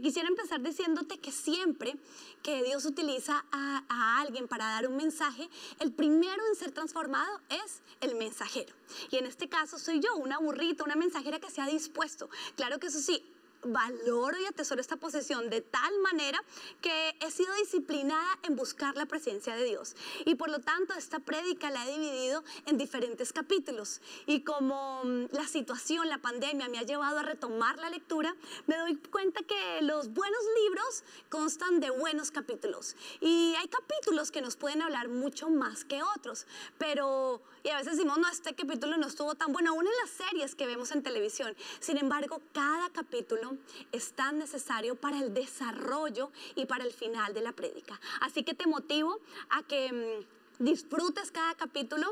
Quisiera empezar diciéndote que siempre que Dios utiliza a, alguien para dar un mensaje, el primero en ser transformado es el mensajero. Y en este caso soy yo, una burrita, una mensajera que se ha dispuesto. Claro que eso sí, valoro y atesoro esta posesión de tal manera que he sido disciplinada en buscar la presencia de Dios. Y por lo tanto, esta prédica la he dividido en diferentes capítulos. Y como mm, la situación, la pandemia me ha llevado a retomar la lectura, me doy cuenta que los buenos libros constan de buenos capítulos. Y hay capítulos que nos pueden hablar mucho más que otros. Pero, y a veces decimos, no, este capítulo no estuvo tan bueno, aún en las series que vemos en televisión. Sin embargo, cada capítulo es tan necesario para el desarrollo y para el final de la prédica. Así que te motivo a que mm, disfrutes cada capítulo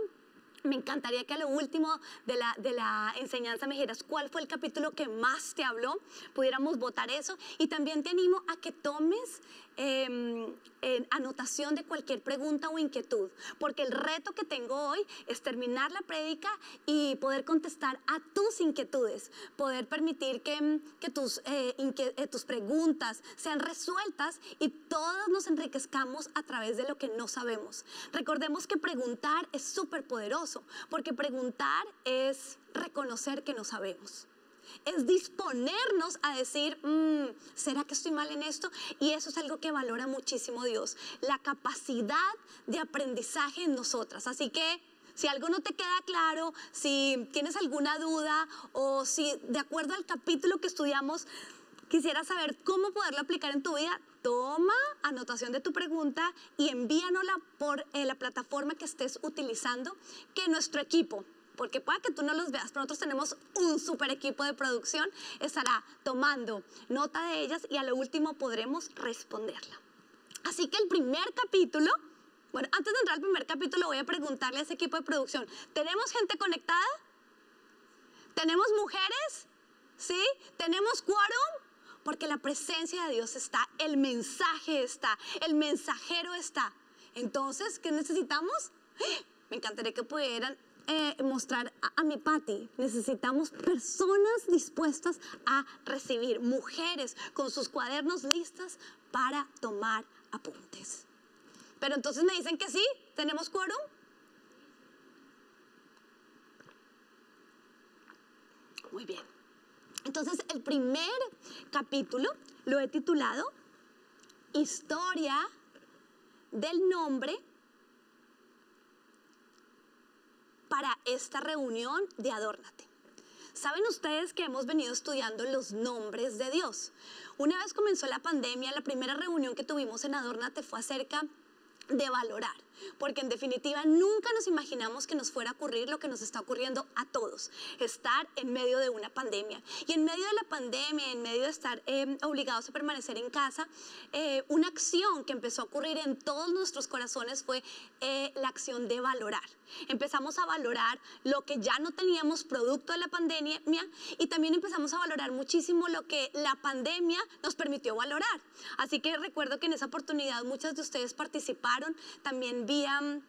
me encantaría que a lo último de la, de la, enseñanza me dijeras cuál fue el capítulo que más te habló, pudiéramos votar eso. Y también te animo a que tomes En anotación de cualquier pregunta o inquietud, porque el reto que tengo hoy es terminar la prédica y poder contestar a tus inquietudes, poder permitir que, eh, eh, tus preguntas sean resueltas y todos nos enriquezcamos a través de lo que no sabemos. Recordemos que preguntar es súper poderoso, porque preguntar es reconocer que no sabemos es disponernos a decir, mm, ¿será que estoy mal en esto? Y eso es algo que valora muchísimo Dios, la capacidad de aprendizaje en nosotras. Así que si algo no te queda claro, si tienes alguna duda o si de acuerdo al capítulo que estudiamos quisieras saber cómo poderlo aplicar en tu vida, toma anotación de tu pregunta y envíanosla por eh, la plataforma que estés utilizando, que nuestro equipo porque pueda que tú no los veas, pero nosotros tenemos un super equipo de producción, estará tomando nota de ellas y a lo último podremos responderla. Así que el primer capítulo, bueno, antes de entrar al primer capítulo voy a preguntarle a ese equipo de producción, ¿tenemos gente conectada? ¿Tenemos mujeres? ¿Sí? ¿Tenemos quórum? Porque la presencia de Dios está, el mensaje está, el mensajero está. Entonces, ¿qué necesitamos? ¡Ah! Me encantaría que pudieran eh, mostrar a, mi Patti. Necesitamos personas dispuestas a recibir, mujeres con sus cuadernos listas para tomar apuntes. Pero entonces me dicen que sí, tenemos quórum. Muy bien. Entonces el primer capítulo lo he titulado Historia del nombre para esta reunión de Adórnate. Saben ustedes que hemos venido estudiando los nombres de Dios. Una vez comenzó la pandemia, la primera reunión que tuvimos en Adórnate fue acerca de valorar, porque en definitiva nunca nos imaginamos que nos fuera a ocurrir lo que nos está ocurriendo a todos, estar en medio de una pandemia. Y en medio de la pandemia, en medio de estar eh, obligados a permanecer en casa, eh, una acción que empezó a ocurrir en todos nuestros corazones fue eh, la acción de valorar. Empezamos a valorar lo que ya no teníamos producto de la pandemia y también empezamos a valorar muchísimo lo que la pandemia nos permitió valorar. Así que recuerdo que en esa oportunidad muchas de ustedes participaron también vía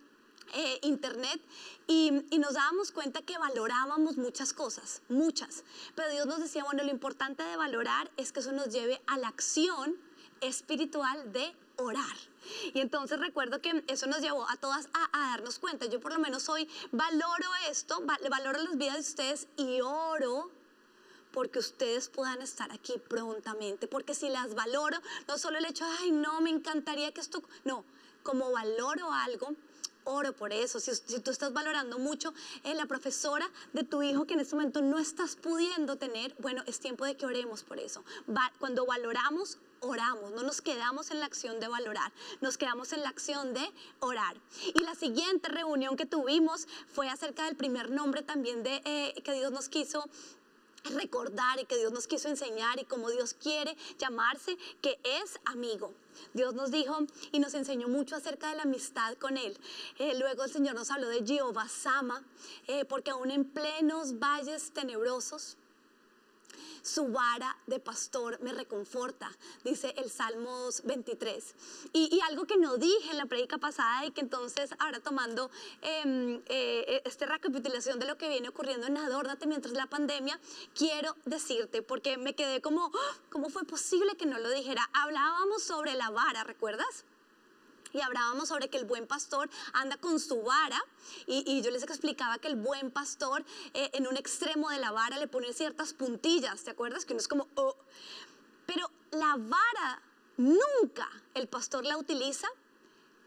eh, internet y, nos dábamos cuenta que valorábamos muchas cosas, muchas. Pero Dios nos decía, bueno, lo importante de valorar es que eso nos lleve a la acción espiritual de orar. Y entonces recuerdo que eso nos llevó a todas a, darnos cuenta. Yo por lo menos hoy valoro esto, valoro las vidas de ustedes y oro porque ustedes puedan estar aquí prontamente. Porque si las valoro, no solo el hecho, ay, no, me encantaría que esto, no, como valoro algo, oro por eso. Si, tú estás valorando mucho la profesora de tu hijo que en este momento no estás pudiendo tener, bueno, es tiempo de que oremos por eso. cuando valoramos, oramos, no nos quedamos en la acción de valorar, nos quedamos en la acción de orar. Y la siguiente reunión que tuvimos fue acerca del primer nombre también de eh, que Dios nos quiso recordar y que Dios nos quiso enseñar y como Dios quiere llamarse, que es amigo. Dios nos dijo y nos enseñó mucho acerca de la amistad con Él. Eh, luego el Señor nos habló de Jehová Sama, eh, porque aún en plenos valles tenebrosos, Su vara de pastor me reconforta, dice el Salmos 23. Y, algo que no dije en la prédica pasada y que entonces ahora tomando em, eh, esta recapitulación de lo que viene ocurriendo en Adórnate mientras la pandemia, quiero decirte, porque me quedé como, ¡Ah! ¿cómo fue posible que no lo dijera? Hablábamos sobre la vara, ¿recuerdas? Y hablábamos sobre que el buen pastor anda con su vara y, yo les explicaba que el buen pastor eh, en un extremo de la vara le pone ciertas puntillas, ¿te acuerdas? Que no es como, oh. pero la vara nunca el pastor la utiliza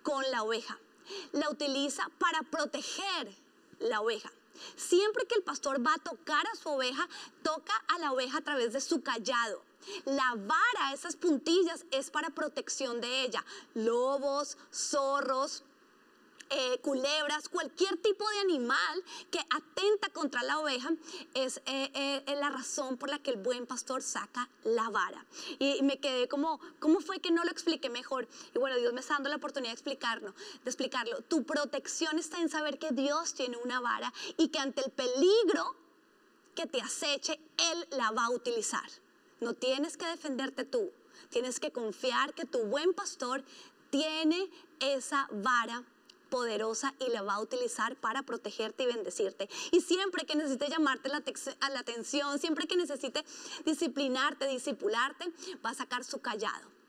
con la oveja, la utiliza para proteger la oveja. Siempre que el pastor va a tocar a su oveja, toca a la oveja a través de su callado. La vara, esas puntillas, es para protección de ella. Lobos, zorros, eh, culebras, cualquier tipo de animal que atenta contra la oveja, es eh, eh, la razón por la que el buen pastor saca la vara. Y me quedé como, ¿cómo fue que no lo expliqué mejor? Y bueno, Dios me está dando la oportunidad de explicarlo, de explicarlo. Tu protección está en saber que Dios tiene una vara y que ante el peligro que te aceche, Él la va a utilizar. No tienes que defenderte tú. Tienes que confiar que tu buen pastor tiene esa vara poderosa y la va a utilizar para protegerte y bendecirte. Y siempre que necesite llamarte la, a la atención, siempre que necesite disciplinarte, discipularte, va a sacar su callado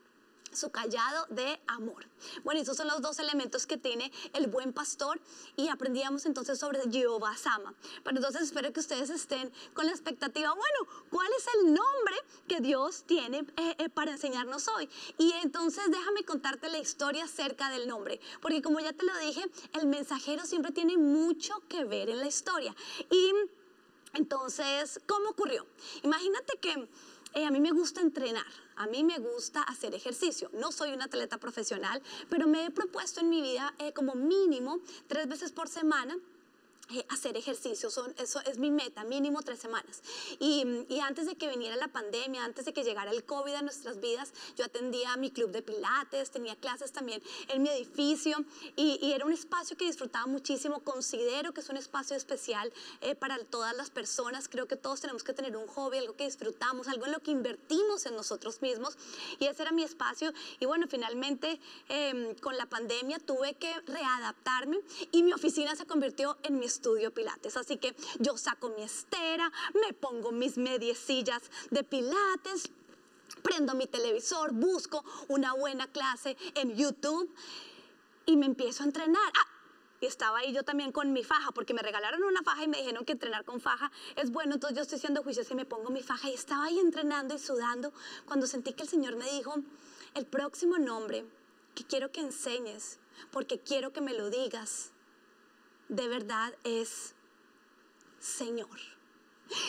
su callado de amor. Bueno, esos son los dos elementos que tiene el buen pastor y aprendíamos entonces sobre Jehová Sama. Pero entonces espero que ustedes estén con la expectativa, bueno, ¿cuál es el nombre que Dios tiene eh, eh, para enseñarnos hoy? Y entonces déjame contarte la historia acerca del nombre, porque como ya te lo dije, el mensajero siempre tiene mucho que ver en la historia. Y entonces, ¿cómo ocurrió? Imagínate que eh, a mí me gusta entrenar, a mí me gusta hacer ejercicio. No soy una atleta profesional, pero me he propuesto en mi vida eh, como mínimo tres veces por semana hacer ejercicio, son, eso es mi meta, mínimo tres semanas. Y, y, antes de que viniera la pandemia, antes de que llegara el COVID a nuestras vidas, yo atendía mi club de pilates, tenía clases también en mi edificio y, y era un espacio que disfrutaba muchísimo. Considero que es un espacio especial eh, para todas las personas. Creo que todos tenemos que tener un hobby, algo que disfrutamos, algo en lo que invertimos en nosotros mismos. Y ese era mi espacio. Y bueno, finalmente em, con la pandemia tuve que readaptarme y mi oficina se convirtió en mi estudio pilates. Así que yo saco mi estera, me pongo mis mediecillas de pilates, prendo mi televisor, busco una buena clase en YouTube y me empiezo a entrenar. Ah, y estaba ahí yo también con mi faja, porque me regalaron una faja y me dijeron que entrenar con faja es bueno, entonces yo estoy haciendo juicios y me pongo mi faja y estaba ahí entrenando y sudando cuando sentí que el Señor me dijo, el próximo nombre que quiero que enseñes, porque quiero que me lo digas, de verdad es Señor.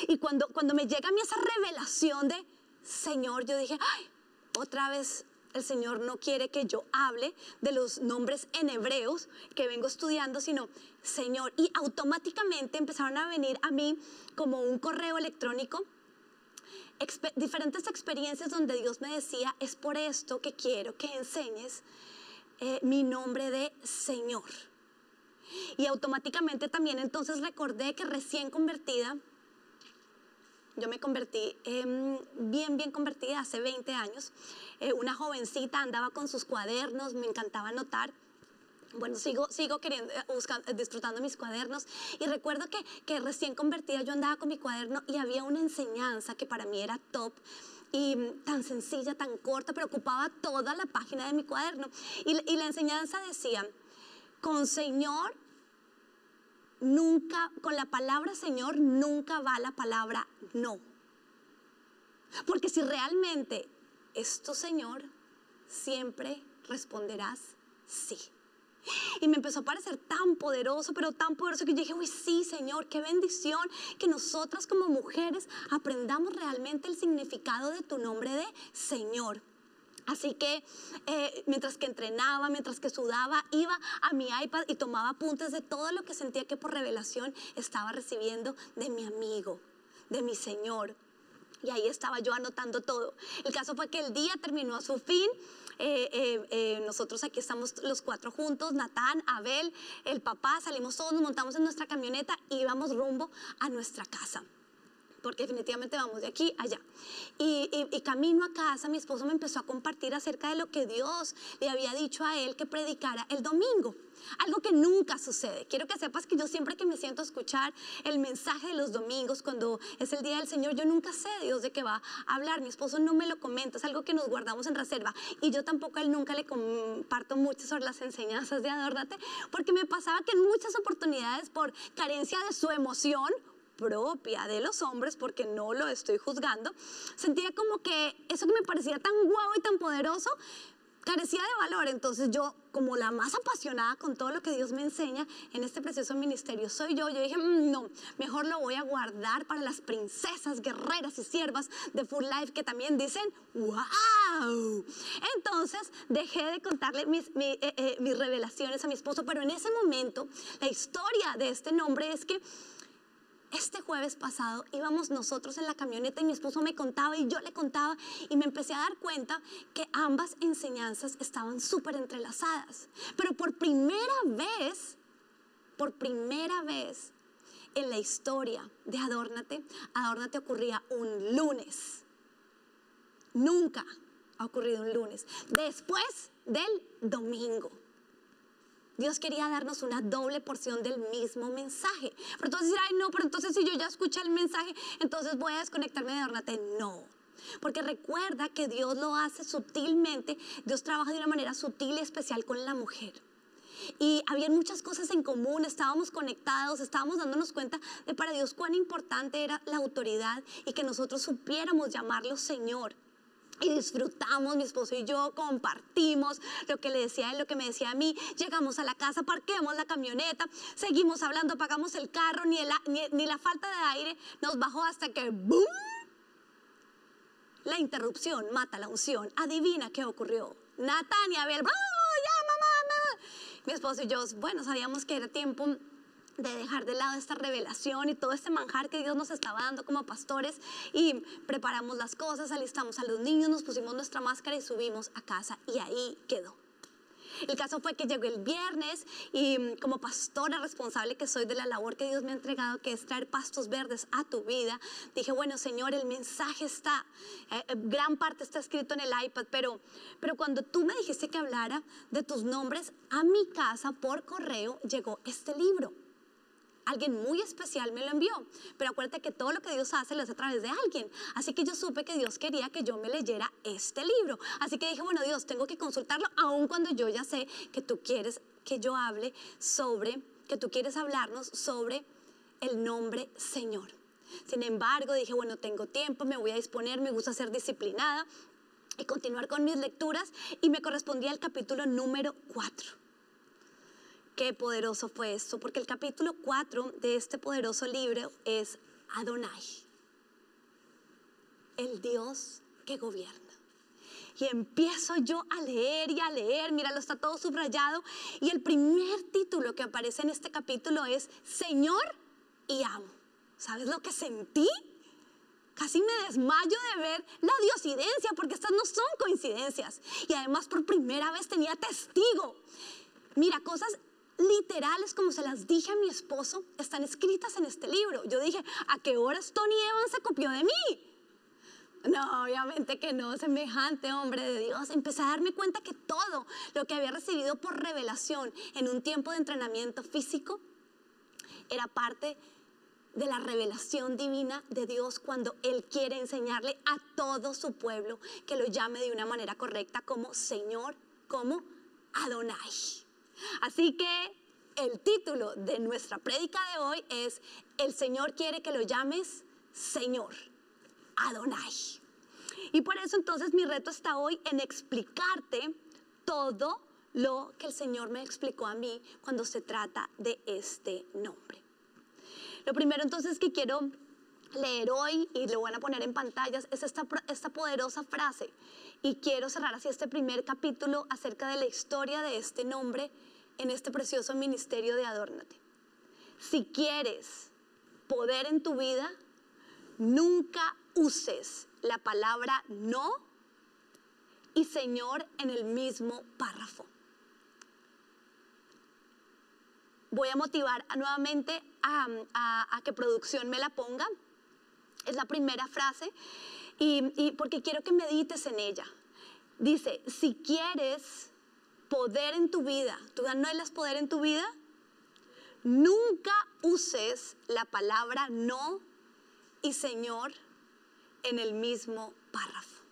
Y cuando, cuando me llega a mí esa revelación de Señor, yo dije, ay, otra vez el Señor no quiere que yo hable de los nombres en hebreos que vengo estudiando, sino Señor. Y automáticamente empezaron a venir a mí como un correo electrónico diferentes experiencias donde Dios me decía, es por esto que quiero que enseñes eh, mi nombre de Señor. Y automáticamente también entonces recordé que recién convertida, yo me convertí bien, bien convertida hace 20 años. Eh, una jovencita andaba con sus cuadernos, me encantaba anotar. Bueno, sigo, sigo queriendo, eh, buscando, disfrutando mis cuadernos. Y recuerdo que, que recién convertida yo andaba con mi cuaderno y había una enseñanza que para mí era top y tan sencilla, tan corta, pero ocupaba toda la página de mi cuaderno. Y, y la enseñanza decía, con Señor nunca, con la palabra Señor nunca va la palabra no. Porque si realmente es tu Señor, siempre responderás sí. Y me empezó a parecer tan poderoso, pero tan poderoso que yo dije, uy, sí, Señor, qué bendición que nosotras como mujeres aprendamos realmente el significado de tu nombre de Señor. Así que eh, mientras que entrenaba, mientras que sudaba, iba a mi iPad y tomaba apuntes de todo lo que sentía que por revelación estaba recibiendo de mi amigo, de mi Señor. Y ahí estaba yo anotando todo. El caso fue que el día terminó a su fin. Eh, eh, nosotros aquí estamos los cuatro juntos, Natán, Abel, el papá, salimos todos, nos montamos en nuestra camioneta y íbamos rumbo a nuestra casa. Porque definitivamente vamos de aquí allá. Y, camino a casa, mi esposo me empezó a compartir acerca de lo que Dios le había dicho a él que predicara el domingo. Algo que nunca sucede. Quiero que sepas que yo siempre que me siento escuchar el mensaje de los domingos, cuando es el día del Señor, yo nunca sé Dios de qué va a hablar. Mi esposo no me lo comenta, es algo que nos guardamos en reserva. Y yo tampoco a él nunca le comparto mucho sobre las enseñanzas de Adórnate, porque me pasaba que en muchas oportunidades, por carencia de su emoción, propia de los hombres, porque no lo estoy juzgando, sentía como que eso que me parecía tan guau y tan poderoso, carecía de valor. Entonces yo, como la más apasionada con todo lo que Dios me enseña en este precioso ministerio, soy yo. Yo dije, mm, no, mejor lo voy a guardar para las princesas, guerreras y siervas de Full Life que también dicen, wow. Entonces dejé de contarle mis, eh, eh, mis revelaciones a mi esposo, pero en ese momento la historia de este nombre es que este jueves pasado íbamos nosotros en la camioneta y mi esposo me contaba y yo le contaba y me empecé a dar cuenta que ambas enseñanzas estaban súper entrelazadas. Pero por primera vez, por primera vez en la historia de Adórnate, Adórnate ocurría un lunes. Nunca ha ocurrido un lunes. Después del domingo. Dios quería darnos una doble porción del mismo mensaje. Pero entonces ay, no, pero entonces si yo ya escuché el mensaje, entonces voy a desconectarme de Ornate. No. Porque recuerda que Dios lo hace sutilmente, Dios trabaja de una manera sutil y especial con la mujer. Y había muchas cosas en común, estábamos conectados, estábamos dándonos cuenta de para Dios cuán importante era la autoridad y que nosotros supiéramos llamarlo Señor y disfrutamos, mi esposo y yo compartimos lo que le decía él, lo que me decía a mí. Llegamos a la casa, parqueamos la camioneta, seguimos hablando, pagamos el carro, ni, ni, la falta de aire nos bajó hasta que ¡boom! La interrupción mata la unción. Adivina qué ocurrió. Natania, Abel, ¡oh, ya, mamá! Mi esposo y yo, bueno, sabíamos que era tiempo de dejar de lado esta revelación y todo este manjar que Dios nos estaba dando como pastores y preparamos las cosas, alistamos a los niños, nos pusimos nuestra máscara y subimos a casa y ahí quedó. El caso fue que llegó el viernes y mm, como pastora responsable que soy de la labor que Dios me ha entregado, que es traer pastos verdes a tu vida, dije, bueno Señor, el mensaje está, eh, eh, gran parte está escrito en el iPad, pero, pero cuando tú me dijiste que hablara de tus nombres, a mi casa por correo llegó este libro alguien muy especial me lo envió. Pero acuérdate que todo lo que Dios hace lo hace a través de alguien. Así que yo supe que Dios quería que yo me leyera este libro. Así que dije, bueno, Dios, tengo que consultarlo, aun cuando yo ya sé que tú quieres que yo hable sobre, que tú quieres hablarnos sobre el nombre Señor. Sin embargo, dije, bueno, tengo tiempo, me voy a disponer, me gusta ser disciplinada y continuar con mis lecturas y me correspondía el capítulo número 4. Qué poderoso fue esto, porque el capítulo 4 de este poderoso libro es Adonai, el Dios que gobierna. Y empiezo yo a leer y a leer, míralo, está todo subrayado. Y el primer título que aparece en este capítulo es Señor y amo. ¿Sabes lo que sentí? Casi me desmayo de ver la diosidencia, porque estas no son coincidencias. Y además por primera vez tenía testigo. Mira, cosas literales como se las dije a mi esposo están escritas en este libro. Yo dije, ¿a qué horas Tony Evans se copió de mí? No, obviamente que no, semejante hombre de Dios. Empecé a darme cuenta que todo lo que había recibido por revelación en un tiempo de entrenamiento físico era parte de la revelación divina de Dios cuando Él quiere enseñarle a todo su pueblo que lo llame de una manera correcta como Señor, como Adonai. Así que el título de nuestra prédica de hoy es El Señor quiere que lo llames Señor, Adonai. Y por eso entonces mi reto está hoy en explicarte todo lo que el Señor me explicó a mí cuando se trata de este nombre. Lo primero entonces que quiero leer hoy y lo van a poner en pantallas es esta, esta poderosa frase. Y quiero cerrar así este primer capítulo acerca de la historia de este nombre en este precioso ministerio de Adórnate. Si quieres poder en tu vida, nunca uses la palabra no y Señor en el mismo párrafo. Voy a motivar nuevamente a, a que producción me la ponga. Es la primera frase y porque quiero que medites en ella. Dice, si quieres poder en tu vida, ¿tú anhelas poder en tu vida? Nunca uses la palabra no y Señor en el mismo párrafo.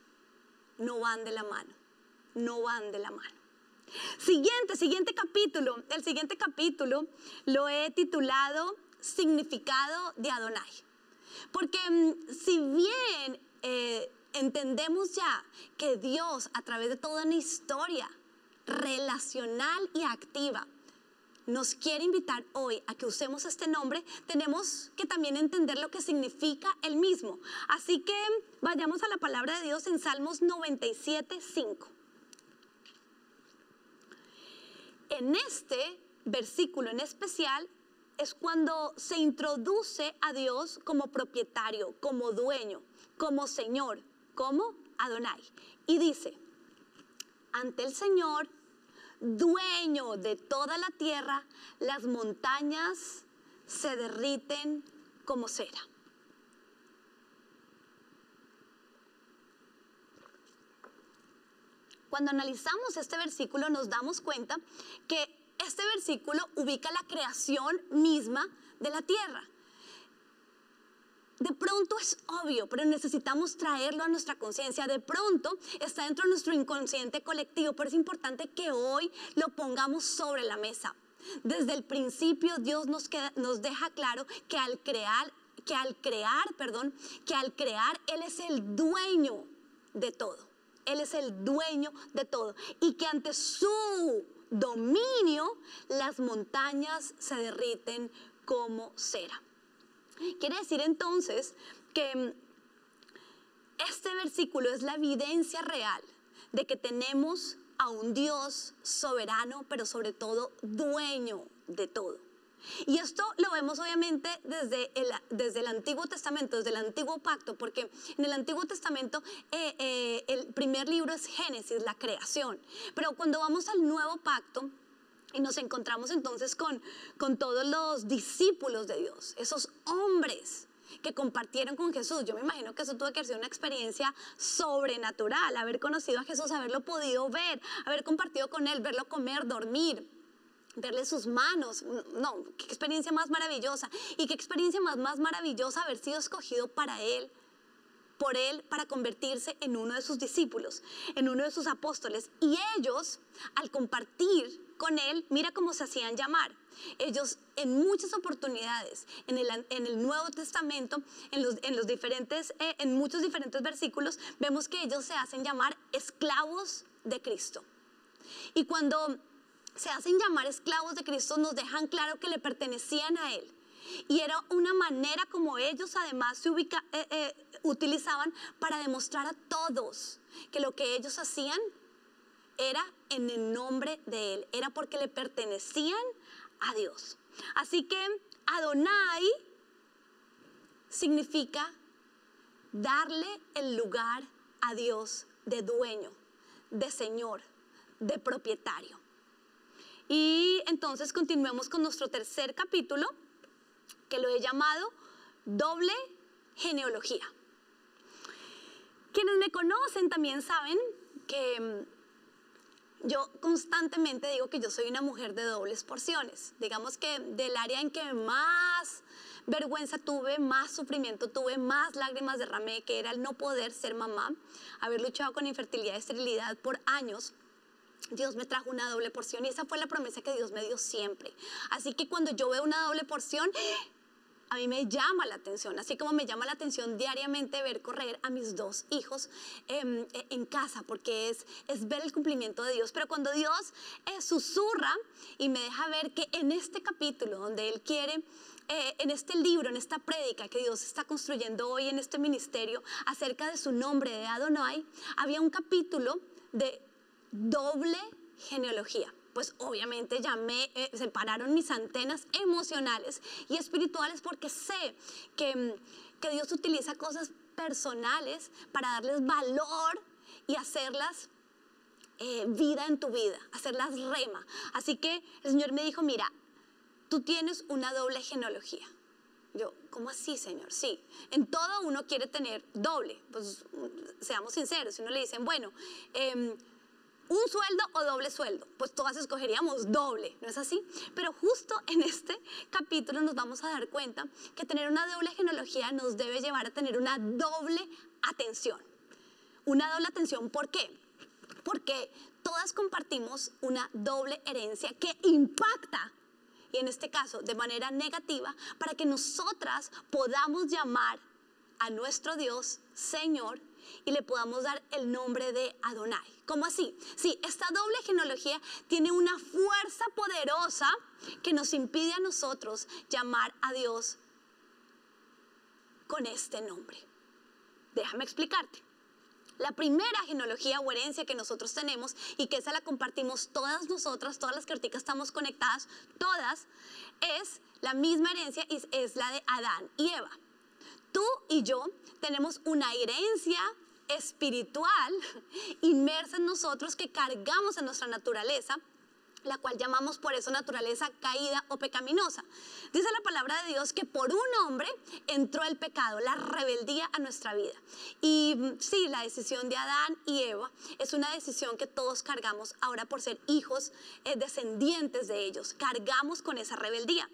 No van de la mano, no van de la mano. Siguiente, siguiente capítulo. El siguiente capítulo lo he titulado Significado de Adonai. Porque mm, si bien eh, entendemos ya que Dios a través de toda una historia relacional y activa nos quiere invitar hoy a que usemos este nombre, tenemos que también entender lo que significa el mismo. Así que vayamos a la palabra de Dios en Salmos 97, 5. En este versículo en especial es cuando se introduce a Dios como propietario, como dueño, como Señor, como Adonai. Y dice, ante el Señor dueño de toda la tierra, las montañas se derriten como cera. Cuando analizamos este versículo nos damos cuenta que este versículo ubica la creación misma de la tierra de pronto es obvio, pero necesitamos traerlo a nuestra conciencia. De pronto está dentro de nuestro inconsciente colectivo, pero es importante que hoy lo pongamos sobre la mesa. Desde el principio Dios nos, nos deja claro que al crear, que al crear, perdón, que al crear Él es el dueño de todo. Él es el dueño de todo. Y que ante su dominio las montañas se derriten como cera. Quiere decir entonces que mm, este versículo es la evidencia real de que tenemos a un Dios soberano, pero sobre todo dueño de todo. Y esto lo vemos obviamente desde el, desde el Antiguo Testamento, desde el Antiguo Pacto, porque en el Antiguo Testamento eh, eh, el primer libro es Génesis, la creación. Pero cuando vamos al Nuevo Pacto, y nos encontramos entonces con, con todos los discípulos de Dios, esos hombres que compartieron con Jesús. Yo me imagino que eso tuvo que ser una experiencia sobrenatural, haber conocido a Jesús, haberlo podido ver, haber compartido con Él, verlo comer, dormir, verle sus manos. No, qué experiencia más maravillosa. Y qué experiencia más, más maravillosa haber sido escogido para Él por él para convertirse en uno de sus discípulos, en uno de sus apóstoles. Y ellos, al compartir con él, mira cómo se hacían llamar. Ellos en muchas oportunidades, en el, en el Nuevo Testamento, en los, en los diferentes, eh, en muchos diferentes versículos, vemos que ellos se hacen llamar esclavos de Cristo. Y cuando se hacen llamar esclavos de Cristo, nos dejan claro que le pertenecían a Él. Y era una manera como ellos además se ubica, eh, eh, utilizaban para demostrar a todos que lo que ellos hacían era en el nombre de Él, era porque le pertenecían a Dios. Así que Adonai significa darle el lugar a Dios de dueño, de señor, de propietario. Y entonces continuemos con nuestro tercer capítulo, que lo he llamado doble genealogía. Quienes me conocen también saben que yo constantemente digo que yo soy una mujer de dobles porciones. Digamos que del área en que más vergüenza tuve, más sufrimiento tuve, más lágrimas derramé, que era el no poder ser mamá, haber luchado con infertilidad y esterilidad por años. Dios me trajo una doble porción y esa fue la promesa que Dios me dio siempre. Así que cuando yo veo una doble porción, a mí me llama la atención, así como me llama la atención diariamente ver correr a mis dos hijos em, e, en casa, porque es, es ver el cumplimiento de Dios. Pero cuando Dios eh, susurra y me deja ver que en este capítulo, donde Él quiere... Eh, en este libro, en esta prédica que Dios está construyendo hoy en este ministerio acerca de su nombre de Adonai, había un capítulo de doble genealogía pues obviamente ya me eh, separaron mis antenas emocionales y espirituales porque sé que, que Dios utiliza cosas personales para darles valor y hacerlas eh, vida en tu vida, hacerlas rema. Así que el Señor me dijo, mira, tú tienes una doble genealogía. Yo, ¿cómo así, Señor? Sí, en todo uno quiere tener doble. Pues seamos sinceros, si uno le dicen, bueno, em, un sueldo o doble sueldo, pues todas escogeríamos doble, ¿no es así? Pero justo en este capítulo nos vamos a dar cuenta que tener una doble genealogía nos debe llevar a tener una doble atención. Una doble atención, ¿por qué? Porque todas compartimos una doble herencia que impacta y en este caso de manera negativa, para que nosotras podamos llamar a nuestro Dios Señor y le podamos dar el nombre de Adonai. ¿Cómo así? Sí, esta doble genealogía tiene una fuerza poderosa que nos impide a nosotros llamar a Dios con este nombre. Déjame explicarte. La primera genealogía o herencia que nosotros tenemos y que esa la compartimos todas nosotras, todas las que estamos conectadas, todas, es la misma herencia y es la de Adán y Eva. Tú y yo tenemos una herencia espiritual inmersa en nosotros que cargamos en nuestra naturaleza la cual llamamos por eso naturaleza caída o pecaminosa. Dice la palabra de Dios que por un hombre entró el pecado, la rebeldía a nuestra vida. Y mm, sí, la decisión de Adán y Eva es una decisión que todos cargamos ahora por ser hijos eh, descendientes de ellos. Cargamos con esa rebeldía.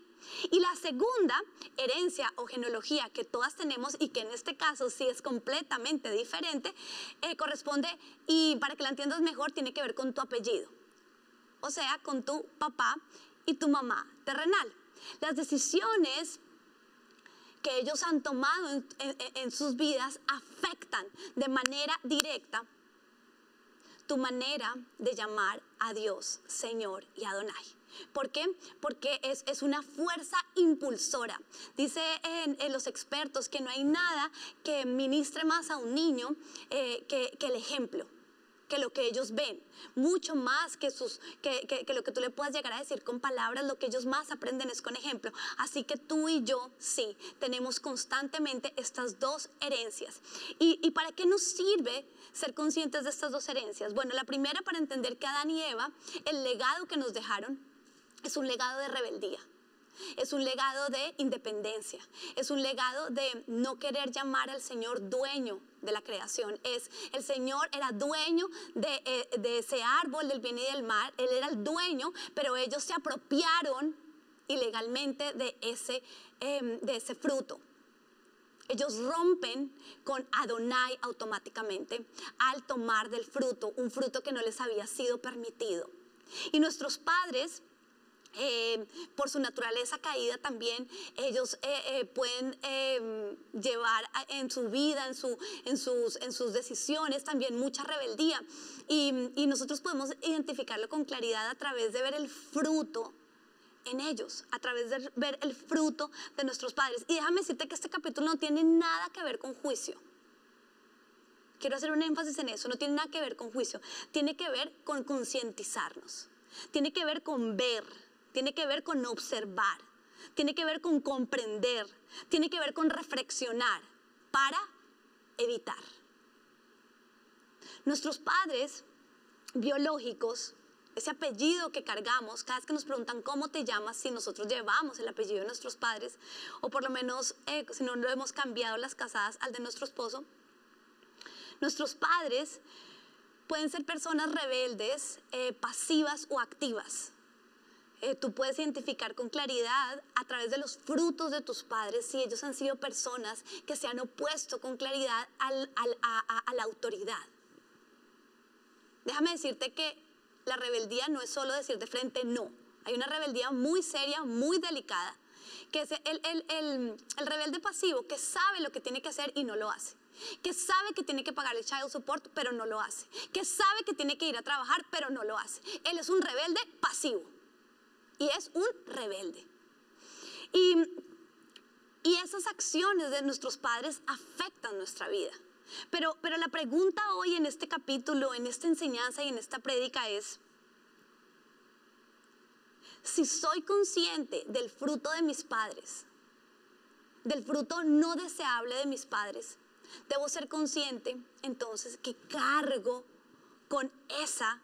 Y la segunda herencia o genealogía que todas tenemos y que en este caso sí es completamente diferente, eh, corresponde, y para que la entiendas mejor, tiene que ver con tu apellido o sea, con tu papá y tu mamá terrenal. Las decisiones que ellos han tomado en, sus vidas afectan de manera directa tu manera de llamar a Dios, Señor y Adonai. ¿Por qué? Porque es, una fuerza impulsora. Dice en, los expertos que no hay nada que ministre más a un niño eh, que el ejemplo que lo que ellos ven, mucho más que, sus, que, lo que tú le puedas llegar a decir con palabras, lo que ellos más aprenden es con ejemplo. Así que tú y yo sí, tenemos constantemente estas dos herencias. ¿Y, y para qué nos sirve ser conscientes de estas dos herencias? Bueno, la primera para entender que Adán y Eva, el legado que nos dejaron es un legado de rebeldía. Es un legado de independencia. Es un legado de no querer llamar al Señor dueño de la creación. Es el Señor era dueño de, eh, ese árbol del bien y del mal. Él era el dueño, pero ellos se apropiaron ilegalmente de ese, em, de ese fruto. Ellos rompen con Adonai automáticamente al tomar del fruto, un fruto que no les había sido permitido. Y nuestros padres eh, por su naturaleza caída también ellos eh, eh, pueden llevar en su vida, en, su, en, sus, en sus decisiones también mucha rebeldía. Y, y nosotros podemos identificarlo con claridad a través de ver el fruto en ellos, a través de ver el fruto de nuestros padres. Y déjame decirte que este capítulo no tiene nada que ver con juicio. Quiero hacer un énfasis en eso, no tiene nada que ver con juicio, tiene que ver con concientizarnos, tiene que ver con ver, tiene que ver con observar, tiene que ver con comprender, tiene que ver con reflexionar para evitar. Nuestros padres biológicos, ese apellido que cargamos, cada vez que nos preguntan cómo te llamas, si nosotros llevamos el apellido de nuestros padres, o por lo menos eh, si no lo hemos cambiado las casadas al de nuestro esposo, nuestros padres pueden ser personas rebeldes, eh, pasivas o activas. Eh, tú puedes identificar con claridad a través de los frutos de tus padres si ellos han sido personas que se han opuesto con claridad a, a la autoridad. Déjame decirte que la rebeldía no es solo decir de frente no. Hay una rebeldía muy seria, muy delicada, que es el, el, el, el, rebelde pasivo que sabe lo que tiene que hacer y no lo hace. Que sabe que tiene que pagar el child support, pero no lo hace. Que sabe que tiene que ir a trabajar, pero no lo hace. Él es un rebelde pasivo y es un rebelde. Y, y esas acciones de nuestros padres afectan nuestra vida. Pero, pero la pregunta hoy en este capítulo, en esta enseñanza y en esta prédica es, si soy consciente del fruto de mis padres, del fruto no deseable de mis padres, debo ser consciente entonces que cargo con esa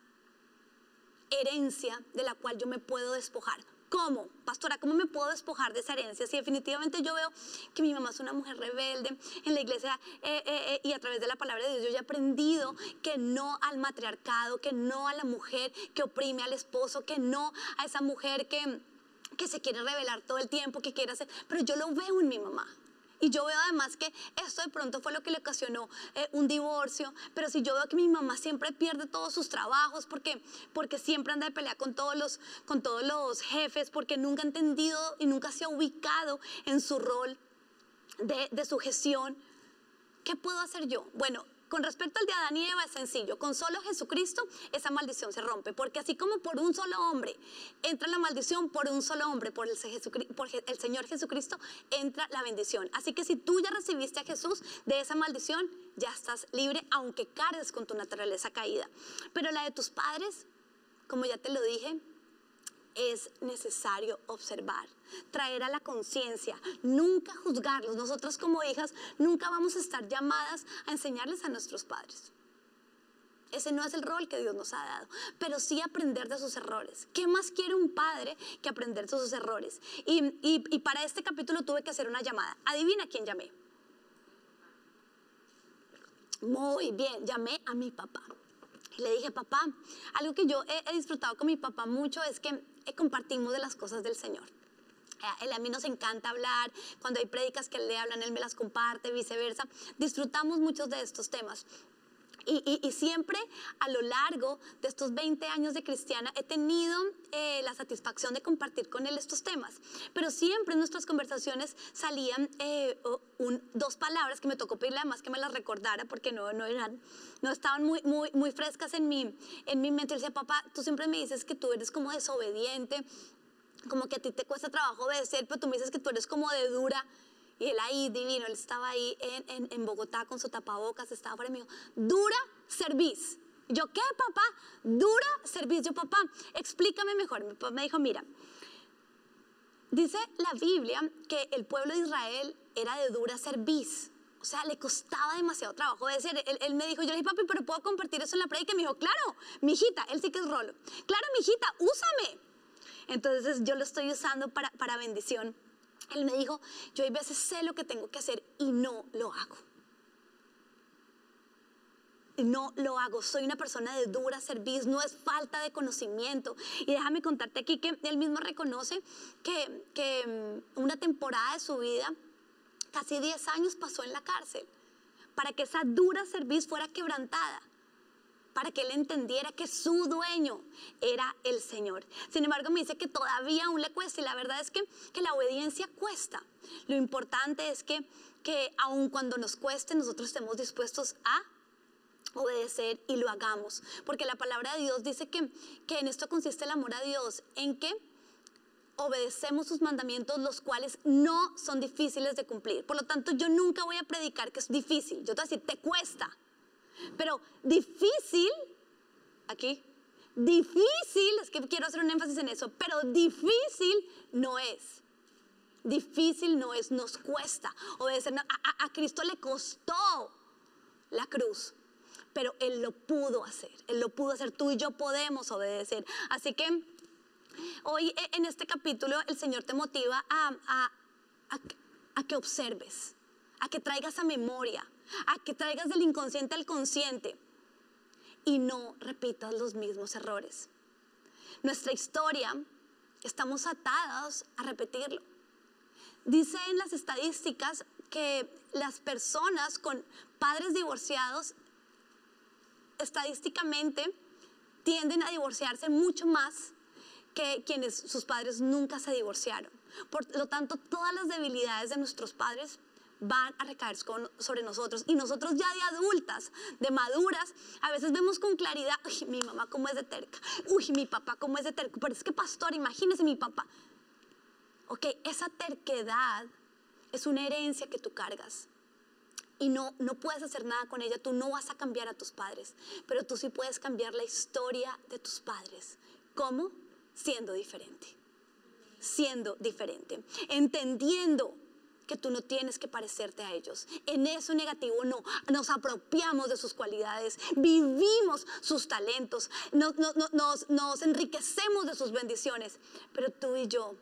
herencia de la cual yo me puedo despojar. ¿Cómo? Pastora, ¿cómo me puedo despojar de esa herencia? Si definitivamente yo veo que mi mamá es una mujer rebelde en la iglesia eh, eh, eh, y a través de la palabra de Dios yo he aprendido que no al matriarcado, que no a la mujer que oprime al esposo, que no a esa mujer que, que se quiere revelar todo el tiempo, que quiere hacer, pero yo lo veo en mi mamá. Y yo veo además que esto de pronto fue lo que le ocasionó eh, un divorcio. Pero si yo veo que mi mamá siempre pierde todos sus trabajos porque, porque siempre anda de pelea con todos, los, con todos los jefes, porque nunca ha entendido y nunca se ha ubicado en su rol de, de sujeción, ¿qué puedo hacer yo? Bueno, con respecto al de Adán y Eva es sencillo, con solo Jesucristo esa maldición se rompe, porque así como por un solo hombre entra la maldición, por un solo hombre, por el, Señor Jesucristo, entra la bendición. Así que si tú ya recibiste a Jesús de esa maldición, ya estás libre, aunque cargues con tu naturaleza caída. Pero la de tus padres, como ya te lo dije, es necesario observar, traer a la conciencia, nunca juzgarlos. Nosotros como hijas nunca vamos a estar llamadas a enseñarles a nuestros padres. Ese no es el rol que Dios nos ha dado, pero sí aprender de sus errores. ¿Qué más quiere un padre que aprender de sus errores? Y, para este capítulo tuve que hacer una llamada. Adivina quién llamé. Muy bien, llamé a mi papá. Y le dije, papá, algo que yo he, disfrutado con mi papá mucho es que compartimos de las cosas del Señor. Eh, a mí nos encanta hablar, cuando hay prédicas que él le hablan, él me las comparte, viceversa. Disfrutamos muchos de estos temas. Y, siempre a lo largo de estos 20 años de cristiana he tenido eh, la satisfacción de compartir con él estos temas. Pero siempre en nuestras conversaciones salían eh, dos palabras que me tocó pedirle además que me las recordara porque no, no, eran, no estaban muy, muy, muy frescas en mi, en mi mente. Él decía, papá, tú siempre me dices que tú eres como desobediente, como que a ti te cuesta trabajo obedecer, pero tú me dices que tú eres como de dura. Y él ahí divino, él estaba ahí en, en, Bogotá con su tapabocas, estaba para mí, dura serviz. Yo, ¿qué, papá? Dura servicio Yo, papá, explícame mejor. Mi papá me dijo, mira, dice la Biblia que el pueblo de Israel era de dura serviz. O sea, le costaba demasiado trabajo de Él, él, me dijo, yo le dije, papi, pero ¿puedo compartir eso en la predica? Y me dijo, claro, mi hijita, él sí que es rolo. Claro, mi hijita, úsame. Entonces yo lo estoy usando para, para bendición. Él me dijo, yo hay veces sé lo que tengo que hacer y no lo hago. No lo hago, soy una persona de dura servicio, no es falta de conocimiento. Y déjame contarte aquí que él mismo reconoce que, que mm, una temporada de su vida, casi 10 años pasó en la cárcel, para que esa dura servicio fuera quebrantada para que él entendiera que su dueño era el Señor. Sin embargo, me dice que todavía aún le cuesta y la verdad es que, que la obediencia cuesta. Lo importante es que, que aun cuando nos cueste, nosotros estemos dispuestos a obedecer y lo hagamos. Porque la palabra de Dios dice que, que en esto consiste el amor a Dios, en que obedecemos sus mandamientos, los cuales no son difíciles de cumplir. Por lo tanto, yo nunca voy a predicar que es difícil. Yo te voy a decir, te cuesta. Pero difícil, aquí, difícil, es que quiero hacer un énfasis en eso, pero difícil no es. Difícil no es, nos cuesta obedecer. A, a Cristo le costó la cruz, pero Él lo pudo hacer. Él lo pudo hacer. Tú y yo podemos obedecer. Así que hoy e, en este capítulo el Señor te motiva a, a, a que observes, a que traigas a memoria a que traigas del inconsciente al consciente y no repitas los mismos errores. Nuestra historia, estamos atados a repetirlo. Dice en las estadísticas que las personas con padres divorciados estadísticamente tienden a divorciarse mucho más que quienes sus padres nunca se divorciaron. Por lo tanto, todas las debilidades de nuestros padres van a recaer sobre nosotros. Y nosotros ya de adultas, de maduras, a veces vemos con claridad, uy, mi mamá cómo es de terca, uy, mi papá cómo es de terca, pero es que pastor, imagínese mi papá. Ok, esa terquedad es una herencia que tú cargas. Y no, no puedes hacer nada con ella, tú no vas a cambiar a tus padres, pero tú sí puedes cambiar la historia de tus padres. ¿Cómo? Siendo diferente. Siendo diferente. Entendiendo que tú no tienes que parecerte a ellos. En eso negativo no, nos apropiamos de sus cualidades, vivimos sus talentos, nos, nos enriquecemos de sus bendiciones, pero tú y yo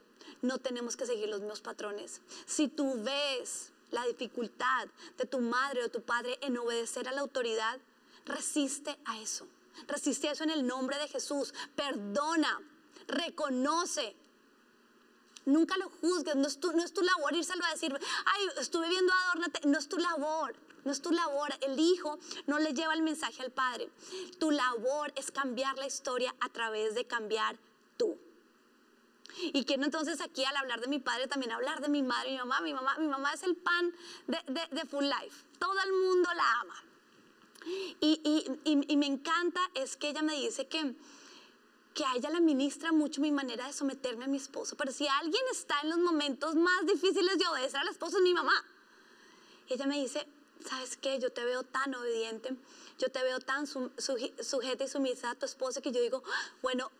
no tenemos que seguir los mismos patrones. Si tú ves la dificultad de tu madre o tu padre en obedecer a la autoridad, resiste a eso. Resiste a eso en el nombre de Jesús. Perdona, reconoce. Nunca lo juzgues, no es tu, no es tu labor írselo a decir, ay, estuve viendo adórnate. No es tu labor, no es tu labor. El hijo no le lleva el mensaje al padre. Tu labor es cambiar la historia a través de cambiar tú. Y quiero entonces aquí al hablar de mi padre también hablar de mi madre y mi mamá. Mi mamá, mi mamá es el pan de, Full Life. Todo el mundo la ama. Y, me encanta es que ella me dice que, que a ella la ministra mucho mi manera de someterme a mi esposo. Pero si alguien está en los momentos más difíciles de obedecer al esposo es mi mamá. Ella me dice, ¿sabes qué? Yo te veo tan obediente, yo te veo tan sujeta y sumisa a tu esposo que yo digo, bueno,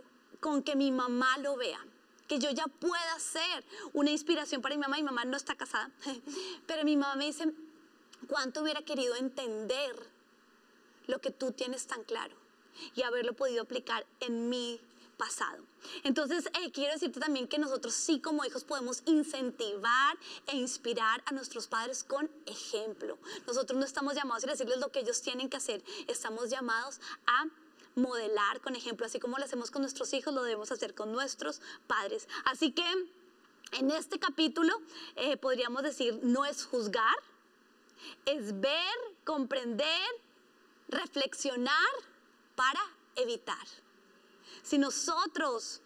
con que mi mamá lo vea que yo ya pueda ser una inspiración para mi mamá. Mi mamá no está casada, pero mi mamá me dice, ¿cuánto hubiera querido entender lo que tú tienes tan claro y haberlo podido aplicar en mi pasado. Entonces, eh, quiero decirte también que nosotros sí como hijos podemos incentivar e inspirar a nuestros padres con ejemplo. Nosotros no estamos llamados a decirles lo que ellos tienen que hacer, estamos llamados a modelar con ejemplo, así como lo hacemos con nuestros hijos, lo debemos hacer con nuestros padres. Así que en este capítulo eh, podríamos decir, no es juzgar, es ver, comprender, reflexionar para evitar. Si nosotros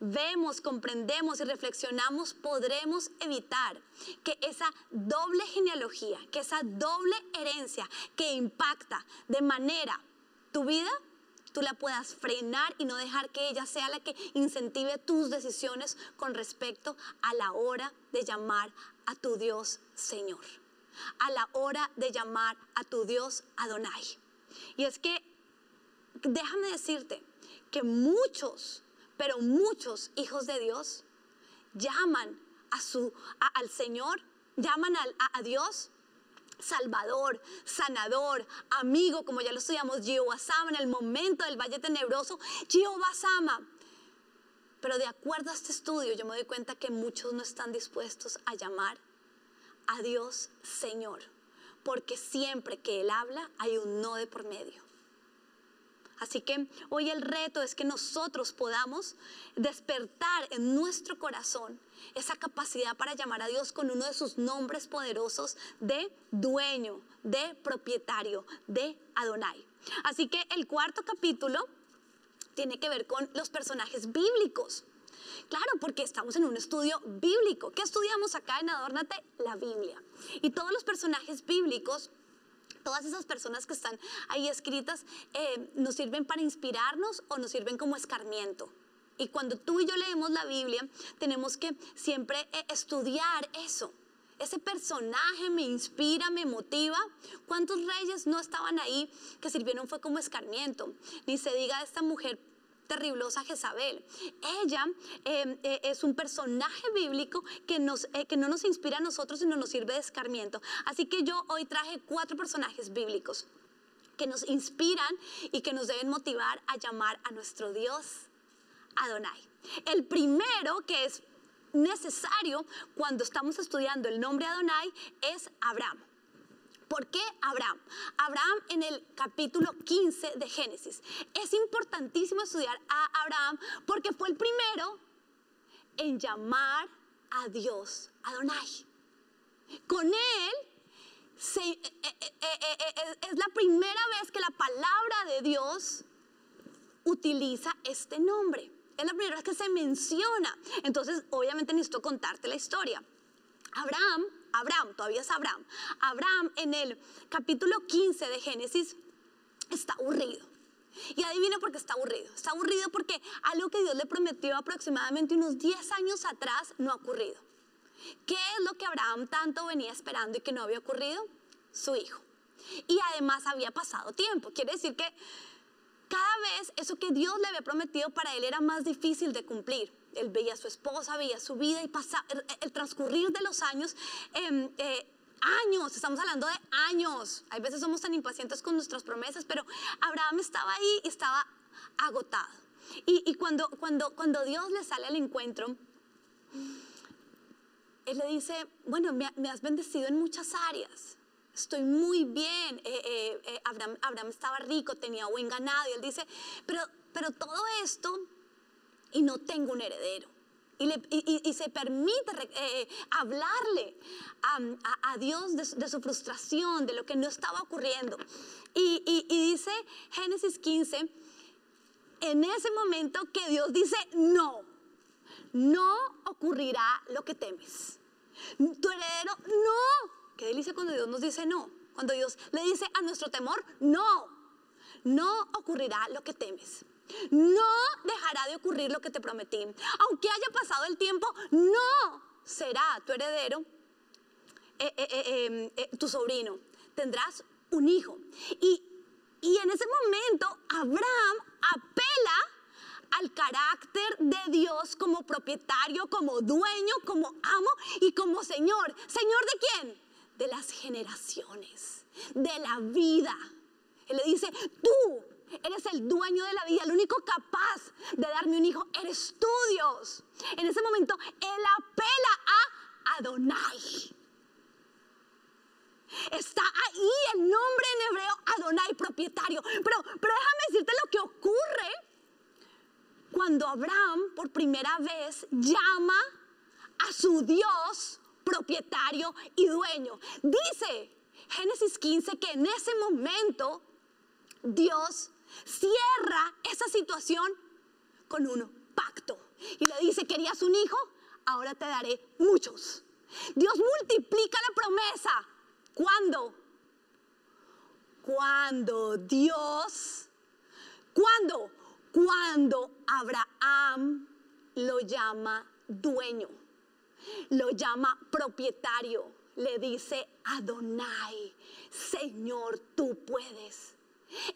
vemos, comprendemos y reflexionamos, podremos evitar que esa doble genealogía, que esa doble herencia que impacta de manera tu vida, tú la puedas frenar y no dejar que ella sea la que incentive tus decisiones con respecto a la hora de llamar a tu Dios Señor, a la hora de llamar a tu Dios Adonai. Y es que, déjame decirte que muchos, pero muchos hijos de Dios llaman a su, al Señor, llaman a Dios Salvador, sanador, amigo, como ya lo estudiamos, Jehová Sama en el momento del valle tenebroso, Jehová Sama. Pero de acuerdo a este estudio, yo me doy cuenta que muchos no están dispuestos a llamar a Dios Señor, porque siempre que Él habla hay un no de por medio. Así que hoy el reto es que nosotros podamos despertar en nuestro corazón esa capacidad para llamar a Dios con uno de sus nombres poderosos de dueño, de propietario, de Adonai. Así que el cuarto capítulo tiene que ver con los personajes bíblicos. Claro, porque estamos en un estudio bíblico. ¿Qué estudiamos acá en Adórnate? La Biblia. Y todos los personajes bíblicos Todas esas personas que están ahí escritas eh, nos sirven para inspirarnos o nos sirven como escarmiento. Y cuando tú y yo leemos la Biblia, tenemos que siempre eh, estudiar eso. Ese personaje me inspira, me motiva. ¿Cuántos reyes no estaban ahí que sirvieron fue como escarmiento? Ni se diga de esta mujer terriblosa Jezabel. Ella em, eh, es un personaje bíblico que, nos, eh, que no nos inspira a nosotros, sino nos sirve de escarmiento. Así que yo hoy traje cuatro personajes bíblicos que nos inspiran y que nos deben motivar a llamar a nuestro Dios Adonai. El primero que es necesario cuando estamos estudiando el nombre Adonai es Abraham. ¿Por qué Abraham? Abraham en el capítulo 15 de Génesis. Es importantísimo estudiar a Abraham porque fue el primero en llamar a Dios Adonai. Con él eh, eh, eh, es la primera vez que la palabra de Dios utiliza este nombre. Es la primera vez que se menciona. Entonces, obviamente necesito contarte la historia. Abraham Abraham, todavía es Abraham. Abraham en el capítulo 15 de Génesis está aburrido. Y adivina por qué está aburrido. Está aburrido porque algo que Dios le prometió aproximadamente unos 10 años atrás no ha ocurrido. ¿Qué es lo que Abraham tanto venía esperando y que no había ocurrido? Su hijo. Y además había pasado tiempo. Quiere decir que cada vez eso que Dios le había prometido para él era más difícil de cumplir. él veía a su esposa, veía su vida y pasa, el, transcurrir de los años, em, eh, años, estamos hablando de años. Hay veces somos tan impacientes con nuestras promesas, pero Abraham estaba ahí y estaba agotado. Y, cuando, cuando, cuando Dios le sale al encuentro, Él le dice, bueno, me, has bendecido en muchas áreas, estoy muy bien. Eh, eh, eh, Abraham, estaba rico, tenía buen ganado, y Él dice, pero, pero todo esto, y no tengo un heredero. Y, se permite hablarle a, Dios de, su frustración, de lo que no estaba ocurriendo. y dice Génesis 15, en ese momento que Dios dice no, no ocurrirá lo que temes. Tu heredero, no. Qué delicia cuando Dios nos dice no. Cuando Dios le dice a nuestro temor, no, no ocurrirá lo que temes. No dejará de ocurrir lo que te prometí. Aunque haya pasado el tiempo, no será tu heredero, eh, eh, eh, tu sobrino. Tendrás un hijo. Y, y en ese momento, Abraham apela al carácter de Dios como propietario, como dueño, como amo y como Señor. ¿Señor de quién? De las generaciones, de la vida. Él le dice, tú eres el dueño de la vida, el único capaz de darme un hijo, eres tú Dios. En ese momento, él apela a Adonai. Está ahí el nombre en hebreo Adonai, propietario. Pero, pero déjame decirte lo que ocurre cuando Abraham por primera vez llama a su Dios propietario y dueño. Dice Génesis 15 que en ese momento Dios cierra esa situación con un pacto. Y le dice, querías un hijo, ahora te daré muchos. Dios multiplica la promesa. ¿Cuándo? Cuando Dios, ¿cuándo? Cuando Abraham lo llama dueño, lo llama propietario, le dice Adonai, Señor, tú puedes.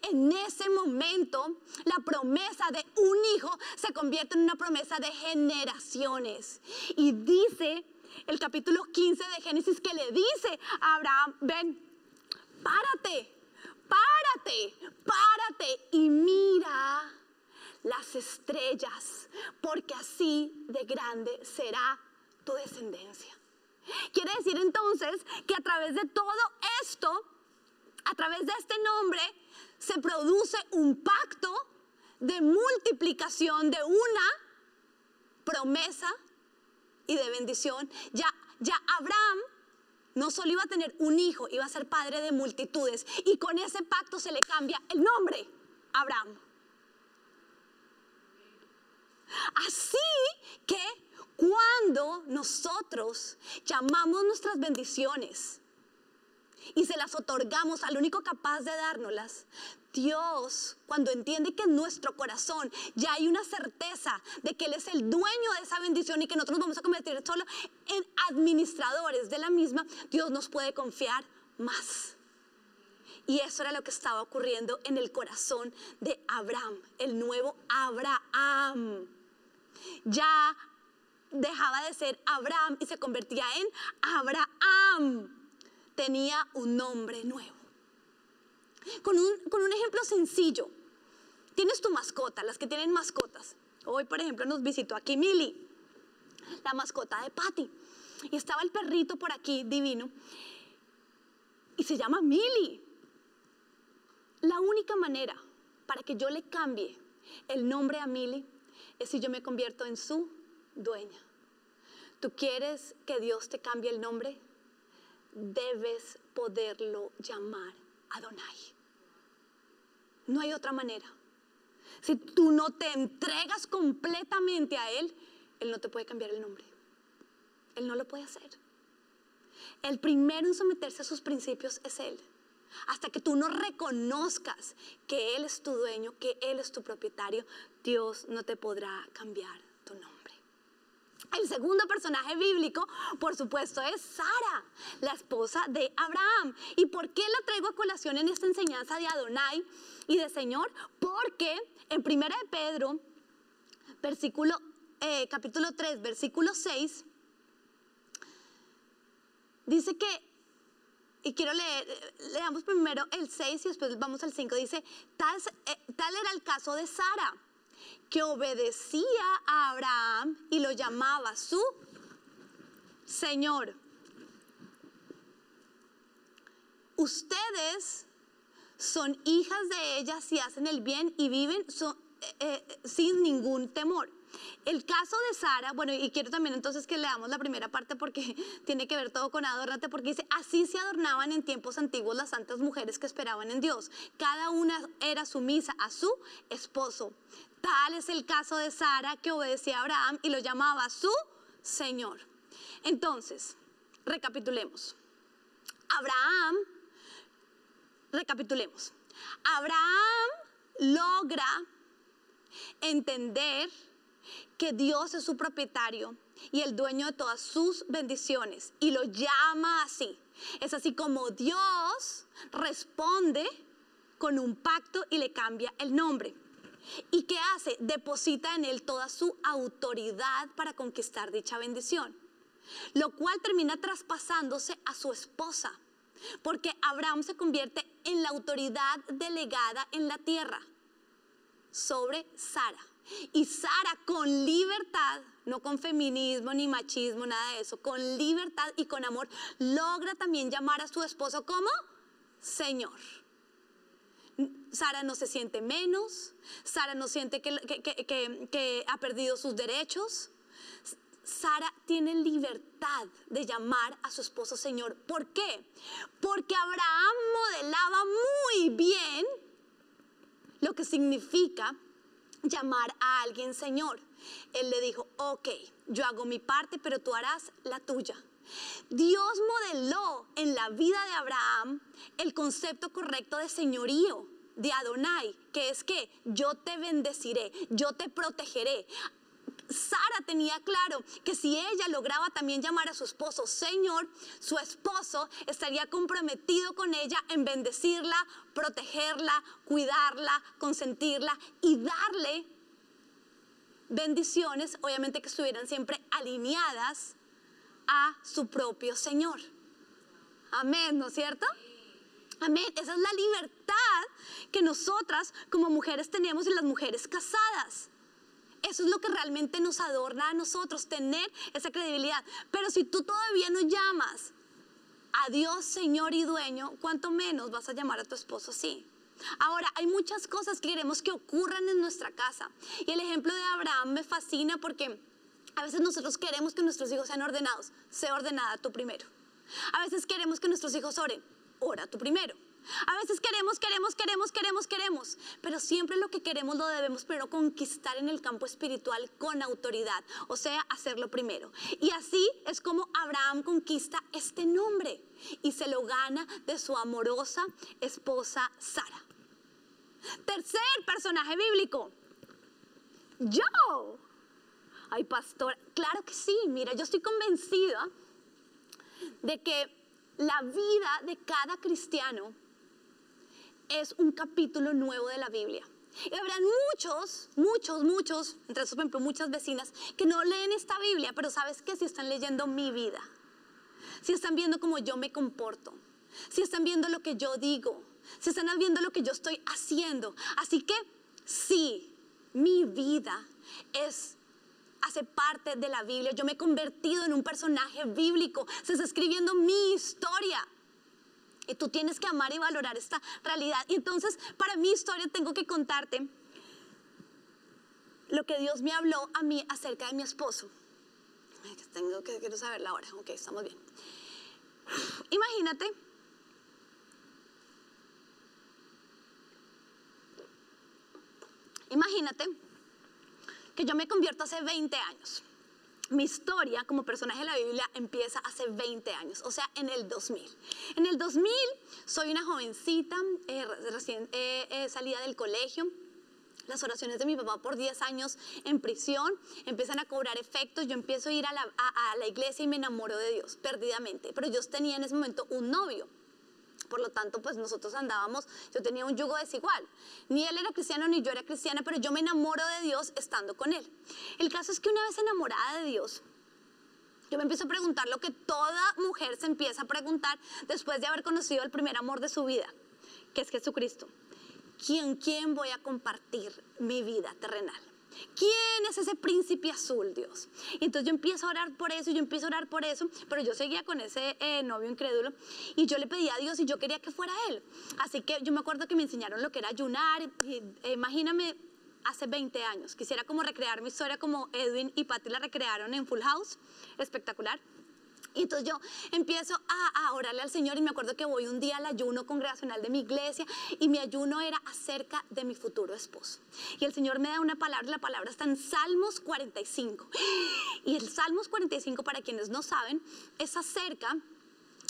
En ese momento, la promesa de un hijo se convierte en una promesa de generaciones. Y dice el capítulo 15 de Génesis que le dice a Abraham, ven, párate, párate, párate y mira las estrellas, porque así de grande será tu descendencia. Quiere decir entonces que a través de todo esto, a través de este nombre, se produce un pacto de multiplicación de una promesa y de bendición. Ya, ya Abraham no solo iba a tener un hijo, iba a ser padre de multitudes. Y con ese pacto se le cambia el nombre, Abraham. Así que cuando nosotros llamamos nuestras bendiciones y se las otorgamos al único capaz de dárnoslas, Dios, cuando entiende que en nuestro corazón ya hay una certeza de que Él es el dueño de esa bendición y que nosotros vamos a convertir solo en administradores de la misma, Dios nos puede confiar más. Y eso era lo que estaba ocurriendo en el corazón de Abraham, el nuevo Abraham. Ya dejaba de ser Abraham y se convertía en Abraham. Tenía un nombre nuevo. Con un, ejemplo sencillo. Tienes tu mascota, las que tienen mascotas. Hoy, por ejemplo, nos visitó aquí Mili, la mascota de Patty. Y estaba el perrito por aquí, divino. Y se llama Mili. La única manera para que yo le cambie el nombre a Mili es si yo me convierto en su dueña. ¿Tú quieres que Dios te cambie el nombre? Debes poderlo llamar Adonai. No hay otra manera. Si tú no te entregas completamente a Él, Él no te puede cambiar el nombre. Él no lo puede hacer. El primero en someterse a sus principios es Él. Hasta que tú no reconozcas que Él es tu dueño, que Él es tu propietario, Dios no te podrá cambiar. El segundo personaje bíblico, por supuesto, es Sara, la esposa de Abraham. ¿Y por qué la traigo a colación en esta enseñanza de Adonai y de Señor? Porque en primera Pedro, versículo eh, capítulo 3, versículo 6, dice que, y quiero leer, leamos primero el 6 y después vamos al 5, dice, eh, tal era el caso de Sara, que obedecía a Abraham y lo llamaba su Señor. Ustedes son hijas de ella si hacen el bien y viven eh, eh, sin ningún temor. El caso de Sara, bueno, y quiero también entonces que leamos la primera parte porque tiene que ver todo con adornate, porque dice, así se adornaban en tiempos antiguos las santas mujeres que esperaban en Dios. Cada una era sumisa a su esposo. Tal es el caso de Sara que obedecía a Abraham y lo llamaba su Señor. Entonces, recapitulemos. Abraham Recapitulemos. Abraham logra entender que Dios es su propietario y el dueño de todas sus bendiciones y lo llama así. Es así como Dios responde con un pacto y le cambia el nombre. ¿Y qué hace? Deposita en él toda su autoridad para conquistar dicha bendición, lo cual termina traspasándose a su esposa. Porque Abraham se convierte en la autoridad delegada en la tierra sobre Sara. Y Sara con libertad, no con feminismo ni machismo, nada de eso, con libertad y con amor, logra también llamar a su esposo como Señor. Sara no se siente menos, Sara no siente que, ha perdido sus derechos, Sara tiene libertad de llamar a su esposo Señor. ¿Por qué? Porque Abraham modelaba muy bien lo que significa llamar a alguien Señor. Él le dijo, ok, yo hago mi parte, pero tú harás la tuya. Dios modeló en la vida de Abraham el concepto correcto de señorío de Adonai, que es que yo te bendeciré, yo te protegeré. Sara tenía claro que si ella lograba también llamar a su esposo Señor, su esposo estaría comprometido con ella en bendecirla, protegerla, cuidarla, consentirla y darle bendiciones, obviamente que estuvieran siempre alineadas a su propio Señor. Amén, ¿no es cierto? Amén. Esa es la libertad que nosotras como mujeres tenemos y las mujeres casadas. Eso es lo que realmente nos adorna a nosotros, tener esa credibilidad. Pero si tú todavía no llamas a Dios Señor y dueño, ¿cuánto menos vas a llamar a tu esposo así? Ahora, hay muchas cosas que queremos que ocurran en nuestra casa. Y el ejemplo de Abraham me fascina porque a veces nosotros queremos que nuestros hijos sean ordenados. Sé ordenada tú primero. A veces queremos que nuestros hijos oren. Ora tú primero. A veces queremos, queremos, queremos, queremos, queremos, pero siempre lo que queremos lo debemos pero conquistar en el campo espiritual con autoridad, o sea, hacerlo primero. Y así es como Abraham conquista este nombre y se lo gana de su amorosa esposa Sara. Tercer personaje bíblico, yo. Ay, pastor, claro que sí, mira, yo estoy convencida de que la vida de cada cristiano es un capítulo nuevo de la Biblia. Y habrán muchos, muchos, muchos, entre esos, por ejemplo, muchas vecinas que no leen esta Biblia, pero sabes que si están leyendo mi vida, si están viendo cómo yo me comporto, si están viendo lo que yo digo, si están viendo lo que yo estoy haciendo. Así que sí, mi vida es hace parte de la Biblia. Yo me he convertido en un personaje bíblico. Se está escribiendo mi historia. Y tú tienes que amar y valorar esta realidad. Y entonces, para mi historia, tengo que contarte lo que Dios me habló a mí acerca de mi esposo. tengo que quiero saber la hora. Ok, estamos bien. Imagínate. Imagínate que yo me convierto hace 20 años mi historia como personaje de la Biblia empieza hace 20 años, o sea, en el 2000. En el 2000 soy una jovencita, eh, recién eh, eh, salida del colegio. Las oraciones de mi papá por 10 años en prisión empiezan a cobrar efectos. Yo empiezo a ir a la, iglesia y me enamoro de Dios perdidamente. Pero yo tenía en ese momento un novio. Por lo tanto, pues nosotros andábamos, yo tenía un yugo desigual. Ni él era cristiano ni yo era cristiana, pero yo me enamoro de Dios estando con él. El caso es que una vez enamorada de Dios, yo me empiezo a preguntar lo que toda mujer se empieza a preguntar después de haber conocido el primer amor de su vida, que es Jesucristo. ¿Quién, quién voy a compartir mi vida terrenal? ¿Quién es ese príncipe azul, Dios? Y entonces yo empiezo a orar por eso, yo empiezo a orar por eso, pero yo seguía con ese eh, novio incrédulo y yo le pedía a Dios y yo quería que fuera él. Así que yo me acuerdo que me enseñaron lo que era ayunar. Y, eh, imagíname hace 20 años. Quisiera como recrear mi historia como Edwin y Patty la recrearon en Full House. Espectacular. Y entonces yo empiezo a, orarle al Señor y me acuerdo que voy un día al ayuno congregacional de mi iglesia y mi ayuno era acerca de mi futuro esposo. Y el Señor me da una palabra, la palabra está en Salmos 45. Y el Salmos 45, para quienes no saben, es acerca,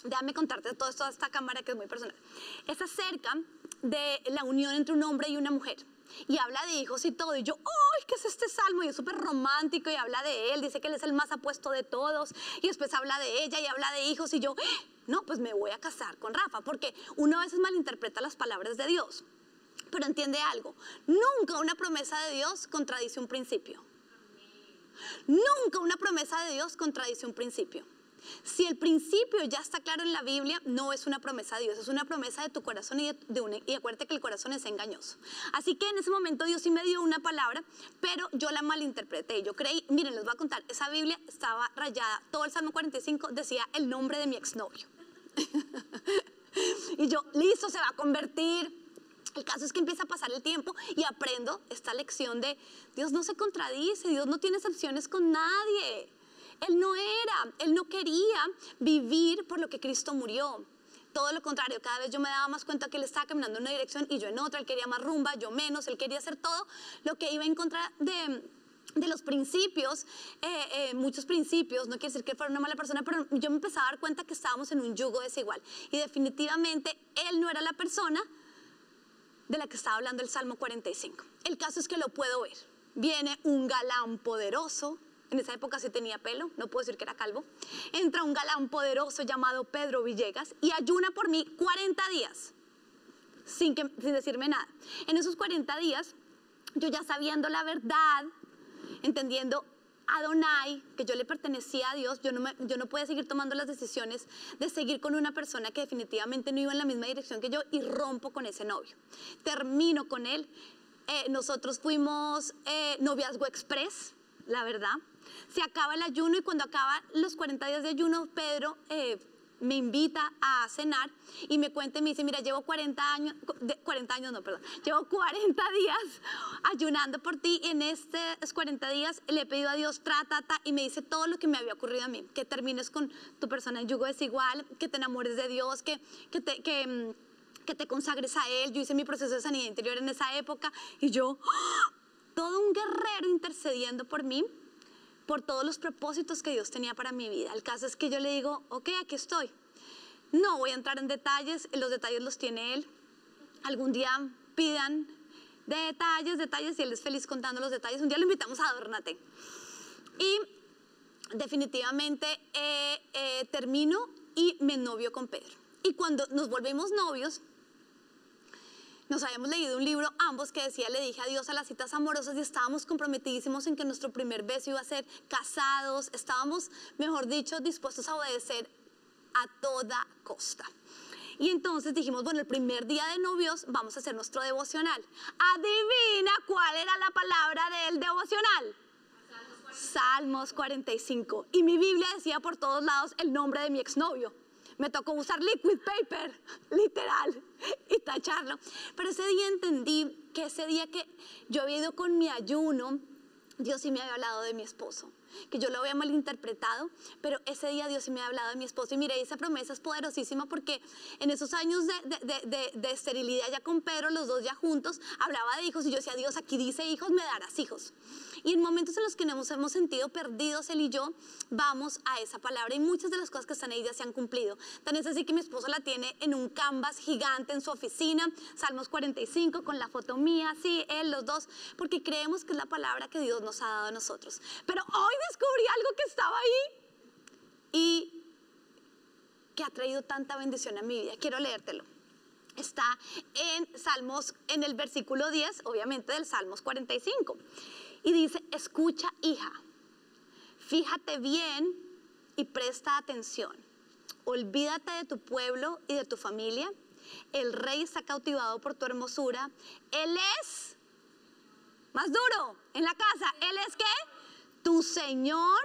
déjame contarte todo esto a esta cámara que es muy personal, es acerca de la unión entre un hombre y una mujer y habla de hijos y todo. Y yo, ¡ay, qué es este salmo! Y es súper romántico y habla de él, dice que él es el más apuesto de todos. Y después habla de ella y habla de hijos. Y yo, no, pues me voy a casar con Rafa, porque uno a veces malinterpreta las palabras de Dios. Pero entiende algo, nunca una promesa de Dios contradice un principio. Nunca una promesa de Dios contradice un principio. Si el principio ya está claro en la Biblia, no es una promesa de Dios, es una promesa de tu corazón y, de y acuérdate que el corazón es engañoso. Así que en ese momento Dios sí me dio una palabra, pero yo la malinterpreté. Yo creí, miren, les voy a contar, esa Biblia estaba rayada, todo el Salmo 45 decía el nombre de mi exnovio. y yo, listo, se va a convertir. El caso es que empieza a pasar el tiempo y aprendo esta lección de Dios no se contradice, Dios no tiene excepciones con nadie. Él no era, él no quería vivir por lo que Cristo murió. Todo lo contrario, cada vez yo me daba más cuenta que él estaba caminando en una dirección y yo en otra, él quería más rumba, yo menos, él quería hacer todo lo que iba en contra de, los principios, eh, eh, muchos principios, no quiere decir que fuera una mala persona, pero yo me empezaba a dar cuenta que estábamos en un yugo desigual. Y definitivamente él no era la persona de la que estaba hablando el Salmo 45. El caso es que lo puedo ver. Viene un galán poderoso, en esa época sí tenía pelo, no puedo decir que era calvo, entra un galán poderoso llamado Pedro Villegas y ayuna por mí 40 días, sin, que, sin decirme nada. En esos 40 días, yo ya sabiendo la verdad, entendiendo Adonai, que yo le pertenecía a Dios, yo no, yo no podía seguir tomando las decisiones de seguir con una persona que definitivamente no iba en la misma dirección que yo y rompo con ese novio. Termino con él. Eh, nosotros fuimos eh, noviazgo express, la verdad se acaba el ayuno y cuando acaban los 40 días de ayuno, Pedro eh, me invita a cenar y me cuenta y me dice, mira, llevo 40 años, 40 años no, perdón, llevo 40 días ayunando por ti y en estos 40 días le he pedido a Dios, trata, y me dice todo lo que me había ocurrido a mí, que termines con tu persona en yugo desigual, que te enamores de Dios, que, que te... Que, mm, te consagres a Él. Yo hice mi proceso de sanidad interior en esa época y yo, ¡ah! todo un guerrero intercediendo por mí por todos los propósitos que Dios tenía para mi vida. El caso es que yo le digo, ok, aquí estoy. No voy a entrar en detalles, los detalles los tiene Él. Algún día pidan detalles, detalles, y Él es feliz contando los detalles. Un día lo invitamos a Adornate. Y definitivamente eh, eh, termino y me novio con Pedro. Y cuando nos volvemos novios, nos habíamos leído un libro ambos que decía, le dije adiós a las citas amorosas y estábamos comprometidísimos en que nuestro primer beso iba a ser casados, estábamos, mejor dicho, dispuestos a obedecer a toda costa. Y entonces dijimos, bueno, el primer día de novios vamos a hacer nuestro devocional. Adivina cuál era la palabra del devocional. Salmos 45. Y mi Biblia decía por todos lados el nombre de mi exnovio me tocó usar liquid paper, literal, y tacharlo. Pero ese día entendí que ese día que yo había ido con mi ayuno, Dios sí me había hablado de mi esposo que yo lo había malinterpretado, pero ese día Dios sí me ha hablado de mi esposo y mire, esa promesa es poderosísima porque en esos años de, esterilidad ya con Pedro, los dos ya juntos, hablaba de hijos y yo decía, Dios, aquí dice hijos, me darás hijos. Y en momentos en los que nos hemos sentido perdidos, él y yo, vamos a esa palabra y muchas de las cosas que están ahí ya se han cumplido. Tan es así que mi esposo la tiene en un canvas gigante en su oficina, Salmos 45, con la foto mía, sí, él, los dos, porque creemos que es la palabra que Dios nos ha dado a nosotros. Pero hoy descubrí algo que estaba ahí y que ha traído tanta bendición a mi vida. Quiero leértelo. Está en Salmos, en el versículo 10, obviamente del Salmos 45. Y dice, escucha hija, fíjate bien y presta atención. Olvídate de tu pueblo y de tu familia. El rey está cautivado por tu hermosura. Él es más duro en la casa. Él es qué? Tu Señor,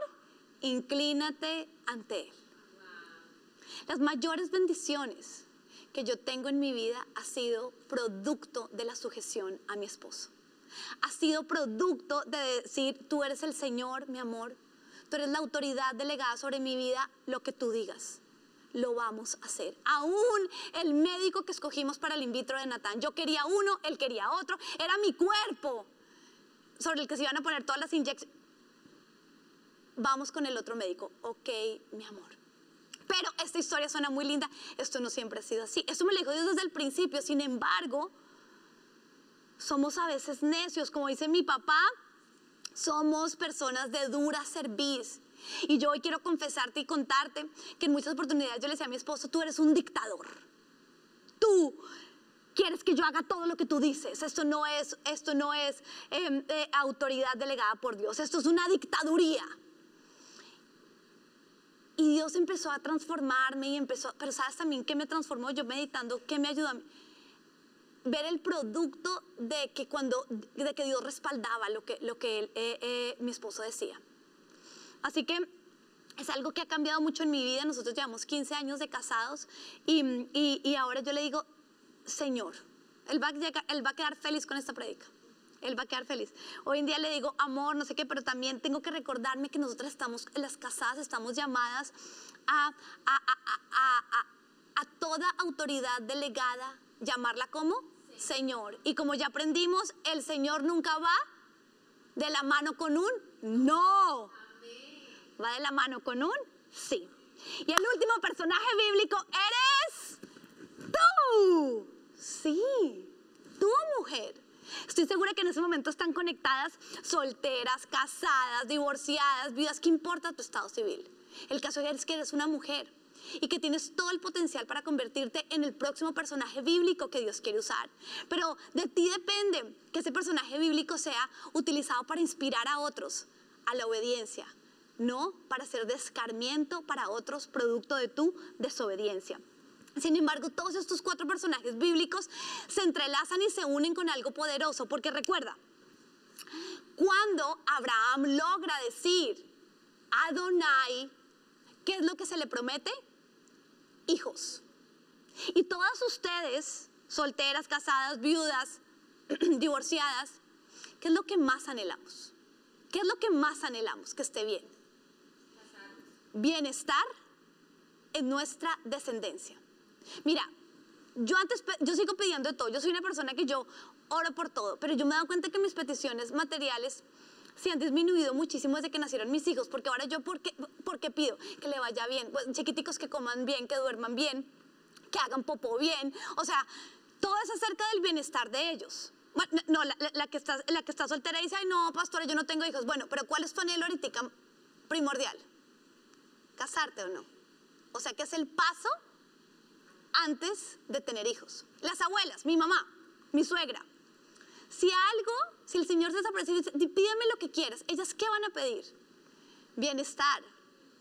inclínate ante Él. Las mayores bendiciones que yo tengo en mi vida ha sido producto de la sujeción a mi esposo. Ha sido producto de decir, tú eres el Señor, mi amor, tú eres la autoridad delegada sobre mi vida, lo que tú digas. Lo vamos a hacer. Aún el médico que escogimos para el in vitro de Natán, yo quería uno, él quería otro, era mi cuerpo sobre el que se iban a poner todas las inyecciones. Vamos con el otro médico. Ok, mi amor. Pero esta historia suena muy linda. Esto no siempre ha sido así. Esto me lo dijo Dios desde el principio. Sin embargo, somos a veces necios. Como dice mi papá, somos personas de dura cerviz. Y yo hoy quiero confesarte y contarte que en muchas oportunidades yo le decía a mi esposo, tú eres un dictador. Tú quieres que yo haga todo lo que tú dices. Esto no es, esto no es em, eh, autoridad delegada por Dios. Esto es una dictaduría. Y Dios empezó a transformarme y empezó, pero sabes también que me transformó yo meditando, que me ayudó a ver el producto de que cuando, de que Dios respaldaba lo que, lo que eh, eh, mi esposo decía. Así que es algo que ha cambiado mucho en mi vida. Nosotros llevamos 15 años de casados y, y, y ahora yo le digo, Señor, él va, a él va a quedar feliz con esta predica. Él va a quedar feliz. Hoy en día le digo amor, no sé qué, pero también tengo que recordarme que nosotras estamos, las casadas, estamos llamadas a, a, a, a toda autoridad delegada, llamarla como Señor. Y como ya aprendimos, el Señor nunca va de la mano con un no. Va de la mano con un sí. Y el último personaje bíblico eres tú. Sí, tú mujer. Estoy segura que en ese momento están conectadas solteras, casadas, divorciadas, viudas. ¿Qué importa tu estado civil? El caso es que eres una mujer y que tienes todo el potencial para convertirte en el próximo personaje bíblico que Dios quiere usar. Pero de ti depende que ese personaje bíblico sea utilizado para inspirar a otros a la obediencia, no para hacer descarmiento para otros producto de tu desobediencia. Sin embargo, todos estos cuatro personajes bíblicos se entrelazan y se unen con algo poderoso, porque recuerda, cuando Abraham logra decir Adonai, ¿qué es lo que se le promete? Hijos. Y todas ustedes, solteras, casadas, viudas, divorciadas, ¿qué es lo que más anhelamos? ¿Qué es lo que más anhelamos? Que esté bien. Bienestar en nuestra descendencia. Mira, yo antes, yo sigo pidiendo todo. Yo soy una persona que yo oro por todo, pero yo me he dado cuenta que mis peticiones materiales se han disminuido muchísimo desde que nacieron mis hijos, porque ahora yo, ¿por qué, pido? Que le vaya bien, pues, chiquiticos que coman bien, que duerman bien, que hagan popó bien, o sea, todo es acerca del bienestar de ellos. no, la, que está, la que está soltera dice, ay, no, pastora, yo no tengo hijos. Bueno, pero ¿cuál es tu anhelo ahorita primordial? ¿Casarte o no? O sea, que es el paso antes de tener hijos. Las abuelas, mi mamá, mi suegra. Si algo, si el Señor se desaparece y dice, pídeme lo que quieras, ellas qué van a pedir? Bienestar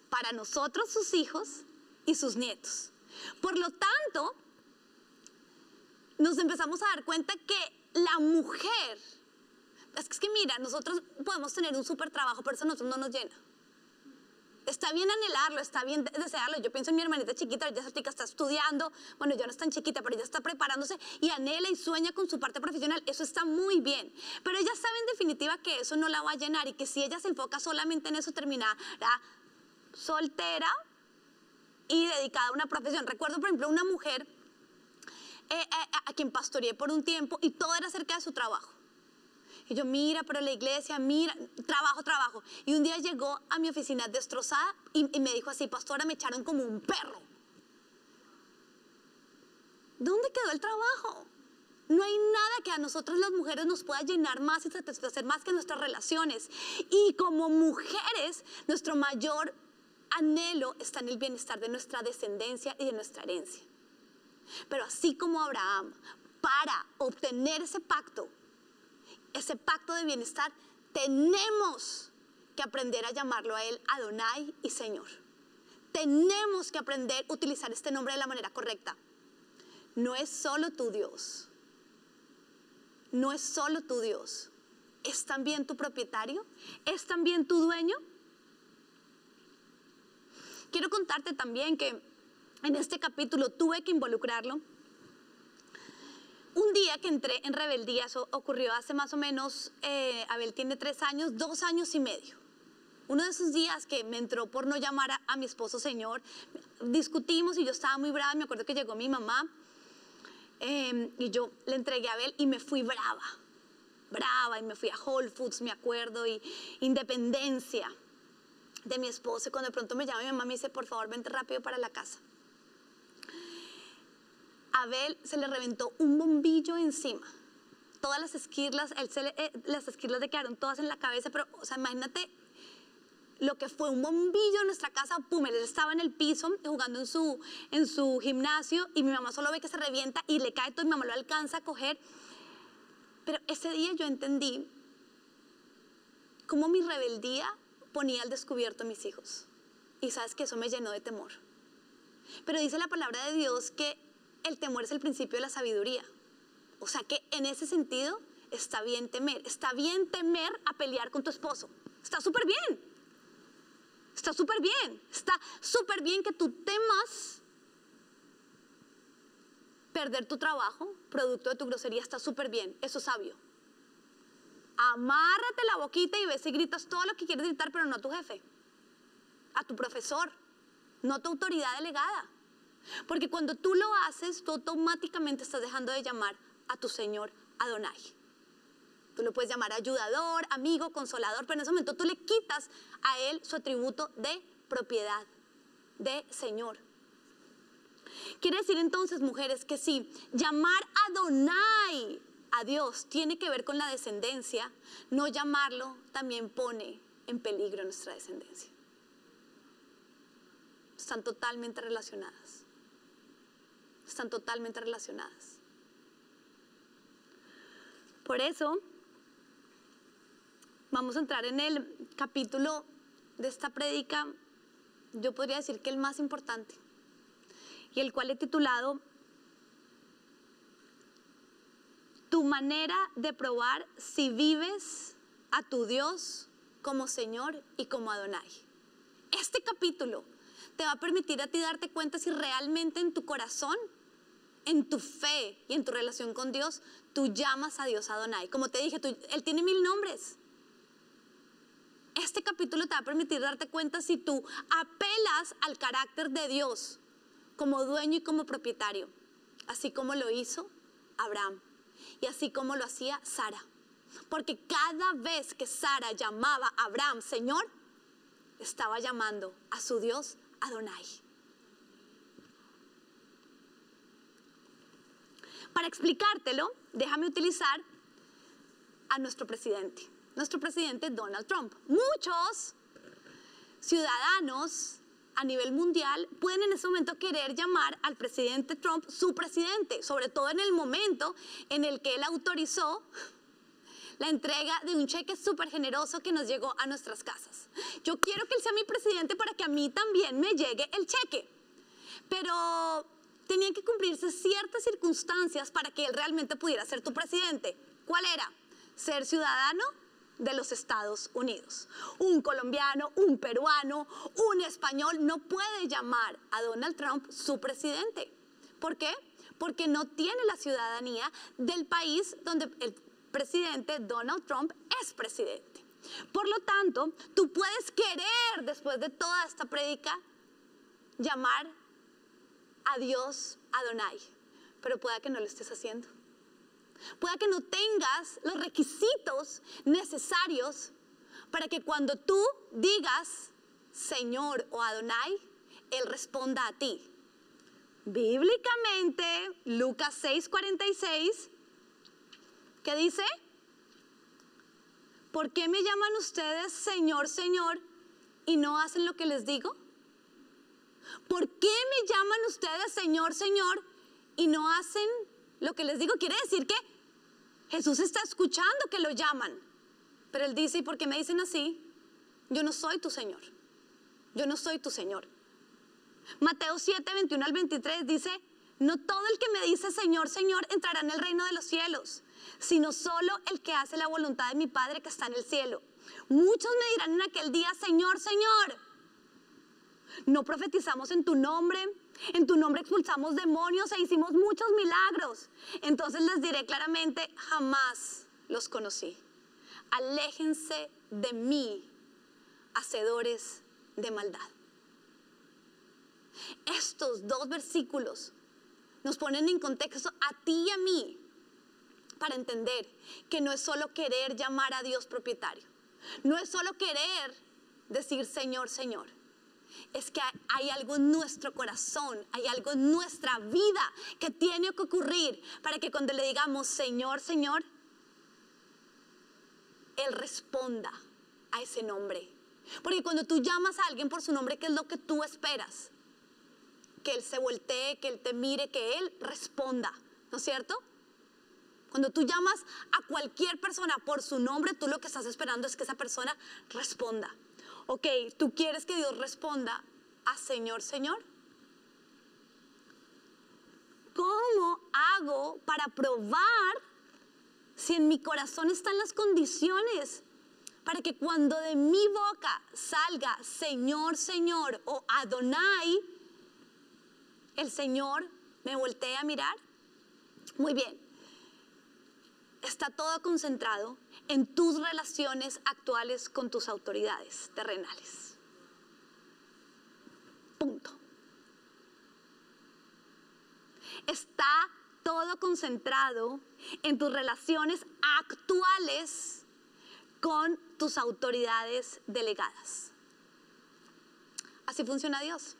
para nosotros, sus hijos y sus nietos. Por lo tanto, nos empezamos a dar cuenta que la mujer, es que mira, nosotros podemos tener un súper trabajo, pero eso a nosotros no nos llena. Está bien anhelarlo, está bien desearlo. Yo pienso en mi hermanita chiquita, ella está estudiando, bueno, ya no es tan chiquita, pero ella está preparándose y anhela y sueña con su parte profesional. Eso está muy bien. Pero ella sabe en definitiva que eso no la va a llenar y que si ella se enfoca solamente en eso, terminará soltera y dedicada a una profesión. Recuerdo, por ejemplo, una mujer eh, eh, a quien pastoreé por un tiempo y todo era acerca de su trabajo. Y yo, mira, pero la iglesia, mira, trabajo, trabajo. Y un día llegó a mi oficina destrozada y, me dijo así, pastora, me echaron como un perro. ¿Dónde quedó el trabajo? No hay nada que a nosotros las mujeres nos pueda llenar más y satisfacer más que nuestras relaciones. Y como mujeres, nuestro mayor anhelo está en el bienestar de nuestra descendencia y de nuestra herencia. Pero así como Abraham, para obtener ese pacto, ese pacto de bienestar, tenemos que aprender a llamarlo a Él Adonai y Señor. Tenemos que aprender a utilizar este nombre de la manera correcta. No es solo tu Dios. No es solo tu Dios. ¿Es también tu propietario? ¿Es también tu dueño? Quiero contarte también que en este capítulo tuve que involucrarlo. Un día que entré en rebeldía, eso ocurrió hace más o menos, eh, Abel tiene tres años, dos años y medio. Uno de esos días que me entró por no llamar a, mi esposo Señor, discutimos y yo estaba muy brava, me acuerdo que llegó mi mamá em, y yo le entregué a Abel y me fui brava, brava y me fui a Whole Foods, me acuerdo, y Independencia de mi esposo y cuando de pronto me llama mi mamá me dice, por favor, vente rápido para la casa. Abel se le reventó un bombillo encima. Todas las esquirlas, eh, las esquirlas le quedaron todas en la cabeza, pero, o sea, imagínate lo que fue un bombillo en nuestra casa, pum, él estaba en el piso jugando en su, en su gimnasio y mi mamá solo ve que se revienta y le cae todo y mi mamá lo alcanza a coger. Pero ese día yo entendí cómo mi rebeldía ponía al descubierto a mis hijos. Y sabes que eso me llenó de temor. Pero dice la palabra de Dios que el temor es el principio de la sabiduría. O sea que en ese sentido está bien temer. Está bien temer a pelear con tu esposo. Está súper bien. Está súper bien. Está súper bien que tú temas perder tu trabajo producto de tu grosería. Está súper bien. Eso es sabio. Amárrate la boquita y ves y gritas todo lo que quieres gritar, pero no a tu jefe, a tu profesor, no a tu autoridad delegada. Porque cuando tú lo haces, tú automáticamente estás dejando de llamar a tu Señor Adonai. Tú lo puedes llamar ayudador, amigo, consolador, pero en ese momento tú le quitas a él su atributo de propiedad, de Señor. Quiere decir entonces, mujeres, que si llamar Adonai a Dios tiene que ver con la descendencia, no llamarlo también pone en peligro nuestra descendencia. Están totalmente relacionadas. Están totalmente relacionadas. Por eso, vamos a entrar en el capítulo de esta prédica, yo podría decir que el más importante, y el cual he titulado tu manera de probar si vives a tu Dios como Señor y como Adonai. Este capítulo te va a permitir a ti darte cuenta si realmente en tu corazón, en tu fe y en tu relación con Dios, tú llamas a Dios Adonai. Como te dije, Él tiene mil nombres. Este capítulo te va a permitir darte cuenta si tú apelas al carácter de Dios como dueño y como propietario, así como lo hizo Abraham y así como lo hacía Sara. Porque cada vez que Sara llamaba a Abraham Señor, estaba llamando a su Dios Adonai. Para explicártelo, déjame utilizar a nuestro presidente, nuestro presidente Donald Trump. Muchos ciudadanos a nivel mundial pueden en ese momento querer llamar al presidente Trump su presidente, sobre todo en el momento en el que él autorizó la entrega de un cheque súper generoso que nos llegó a nuestras casas. Yo quiero que él sea mi presidente para que a mí también me llegue el cheque. Pero tenían que cumplirse ciertas circunstancias para que él realmente pudiera ser tu presidente. ¿Cuál era? Ser ciudadano de los Estados Unidos. Un colombiano, un peruano, un español no puede llamar a Donald Trump su presidente. ¿Por qué? Porque no tiene la ciudadanía del país donde el presidente Donald Trump es presidente. Por lo tanto, tú puedes querer, después de toda esta prédica, llamar a Dios Adonai, pero pueda que no lo estés haciendo. Pueda que no tengas los requisitos necesarios para que cuando tú digas Señor o Adonai, Él responda a ti. Bíblicamente, Lucas 6:46, ¿qué dice? ¿Por qué me llaman ustedes Señor, Señor y no hacen lo que les digo? ¿Por qué me llaman ustedes Señor, Señor y no hacen lo que les digo? Quiere decir que Jesús está escuchando que lo llaman. Pero él dice, ¿y por qué me dicen así? Yo no soy tu Señor. Yo no soy tu Señor. Mateo 7, 21 al 23 dice, no todo el que me dice Señor, Señor entrará en el reino de los cielos, sino solo el que hace la voluntad de mi Padre que está en el cielo. Muchos me dirán en aquel día, Señor, Señor, no profetizamos en tu nombre, en tu nombre expulsamos demonios e hicimos muchos milagros. Entonces les diré claramente, jamás los conocí. Aléjense de mí, hacedores de maldad. Estos dos versículos nos ponen en contexto a ti y a mí para entender que no es solo querer llamar a Dios propietario, no es solo querer decir Señor, Señor. Es que hay algo en nuestro corazón, hay algo en nuestra vida que tiene que ocurrir para que cuando le digamos Señor, Señor, Él responda a ese nombre. Porque cuando tú llamas a alguien por su nombre, ¿qué es lo que tú esperas? Que Él se voltee, que Él te mire, que Él responda, ¿no es cierto? Cuando tú llamas a cualquier persona por su nombre, tú lo que estás esperando es que esa persona responda. Ok, ¿tú quieres que Dios responda a Señor, Señor? ¿Cómo hago para probar si en mi corazón están las condiciones para que cuando de mi boca salga Señor, Señor o Adonai, el Señor me voltee a mirar? Muy bien, está todo concentrado en tus relaciones actuales con tus autoridades terrenales. Punto. Está todo concentrado en tus relaciones actuales con tus autoridades delegadas. Así funciona Dios.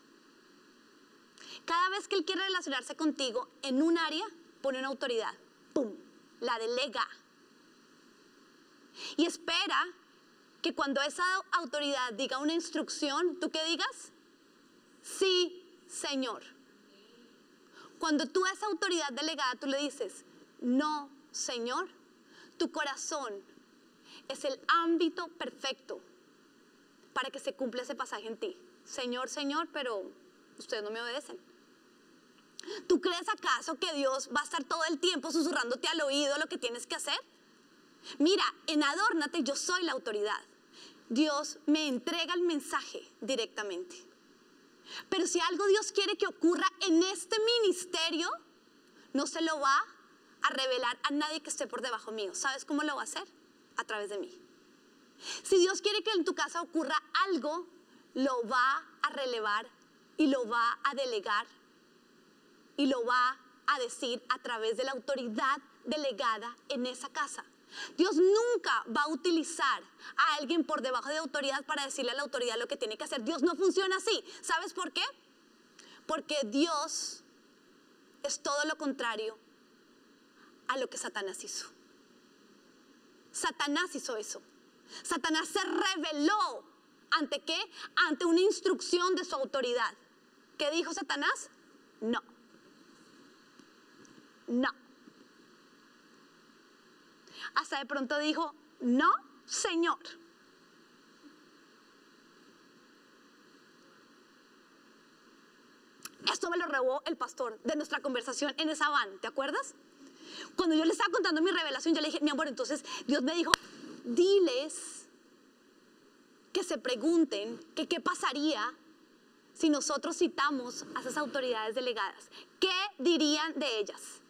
Cada vez que Él quiere relacionarse contigo en un área, pone una autoridad. ¡Pum! La delega. Y espera que cuando esa autoridad diga una instrucción, ¿tú qué digas? Sí, Señor. Cuando tú a esa autoridad delegada, tú le dices, no, Señor, tu corazón es el ámbito perfecto para que se cumpla ese pasaje en ti. Señor, Señor, pero ustedes no me obedecen. ¿Tú crees acaso que Dios va a estar todo el tiempo susurrándote al oído lo que tienes que hacer? Mira, en Adórnate yo soy la autoridad. Dios me entrega el mensaje directamente. Pero si algo Dios quiere que ocurra en este ministerio, no se lo va a revelar a nadie que esté por debajo mío. ¿Sabes cómo lo va a hacer? A través de mí. Si Dios quiere que en tu casa ocurra algo, lo va a relevar y lo va a delegar y lo va a decir a través de la autoridad delegada en esa casa. Dios nunca va a utilizar a alguien por debajo de autoridad para decirle a la autoridad lo que tiene que hacer. Dios no funciona así. ¿Sabes por qué? Porque Dios es todo lo contrario a lo que Satanás hizo. Satanás hizo eso. Satanás se reveló ante qué? Ante una instrucción de su autoridad. ¿Qué dijo Satanás? No. No hasta de pronto dijo, no, Señor. Esto me lo robó el pastor de nuestra conversación en esa van, ¿te acuerdas? Cuando yo le estaba contando mi revelación, yo le dije, mi amor, entonces Dios me dijo, diles que se pregunten que qué pasaría si nosotros citamos a esas autoridades delegadas. ¿Qué dirían de ellas?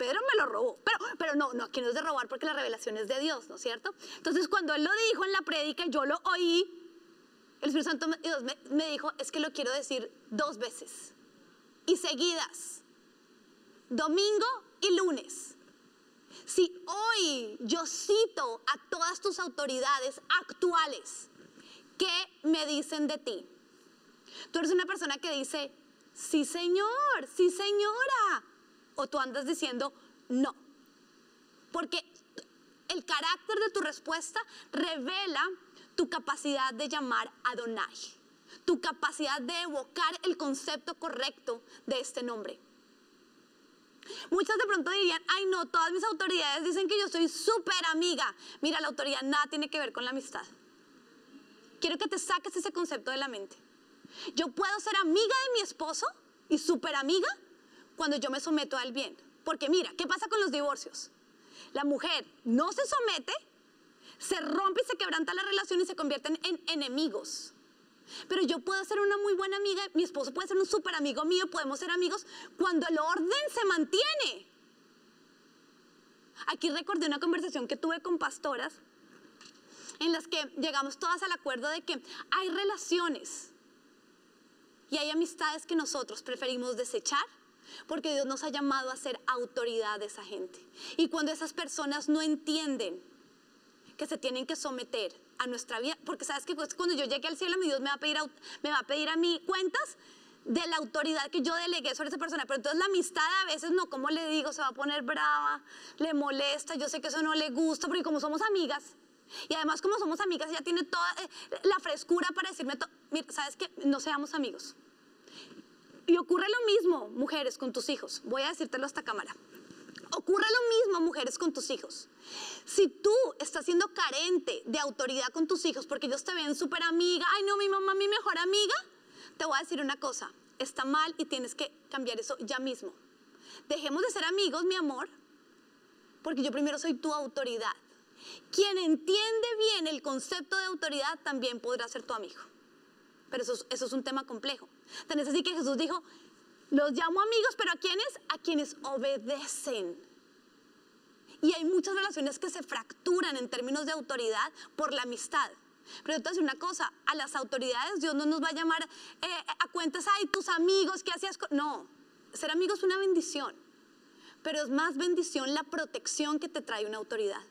Pedro me lo robó. Pero, pero no, no, aquí no es de robar porque la revelación es de Dios, ¿no es cierto? Entonces, cuando él lo dijo en la prédica yo lo oí, el Espíritu Santo me, me dijo, es que lo quiero decir dos veces y seguidas, domingo y lunes. Si hoy yo cito a todas tus autoridades actuales, ¿qué me dicen de ti? Tú eres una persona que dice, sí señor, sí señora, o tú andas diciendo no. Porque el carácter de tu respuesta revela tu capacidad de llamar a Adonai. tu capacidad de evocar el concepto correcto de este nombre. Muchas de pronto dirían, ay no, todas mis autoridades dicen que yo soy súper amiga. Mira, la autoridad nada tiene que ver con la amistad. Quiero que te saques ese concepto de la mente. Yo puedo ser amiga de mi esposo y súper amiga cuando yo me someto al bien. Porque mira, ¿qué pasa con los divorcios? La mujer no se somete, se rompe y se quebranta la relación y se convierten en enemigos. Pero yo puedo ser una muy buena amiga, mi esposo puede ser un súper amigo mío, podemos ser amigos cuando el orden se mantiene. Aquí recordé una conversación que tuve con pastoras en las que llegamos todas al acuerdo de que hay relaciones y hay amistades que nosotros preferimos desechar porque Dios nos ha llamado a ser autoridad de esa gente. Y cuando esas personas no entienden que se tienen que someter a nuestra vida, porque sabes que pues, cuando yo llegue al cielo, mi Dios me va a pedir a, me va a pedir a mí cuentas de la autoridad que yo delegué sobre esa persona. Pero entonces la amistad a veces no, como le digo, se va a poner brava, le molesta, yo sé que eso no le gusta, porque como somos amigas, y además como somos amigas, ella tiene toda eh, la frescura para decirme, mira, sabes que no seamos amigos. Y ocurre lo mismo, mujeres, con tus hijos. Voy a decírtelo a esta cámara. Ocurre lo mismo, mujeres, con tus hijos. Si tú estás siendo carente de autoridad con tus hijos porque ellos te ven súper amiga, ay no, mi mamá, mi mejor amiga, te voy a decir una cosa, está mal y tienes que cambiar eso ya mismo. Dejemos de ser amigos, mi amor, porque yo primero soy tu autoridad. Quien entiende bien el concepto de autoridad también podrá ser tu amigo. Pero eso es un tema complejo. Tan es así que Jesús dijo, los llamo amigos, pero ¿a quiénes? A quienes obedecen. Y hay muchas relaciones que se fracturan en términos de autoridad por la amistad. Pero entonces una cosa, a las autoridades Dios no nos va a llamar eh, a cuentas, ay, tus amigos, ¿qué hacías? No, ser amigo es una bendición, pero es más bendición la protección que te trae una autoridad.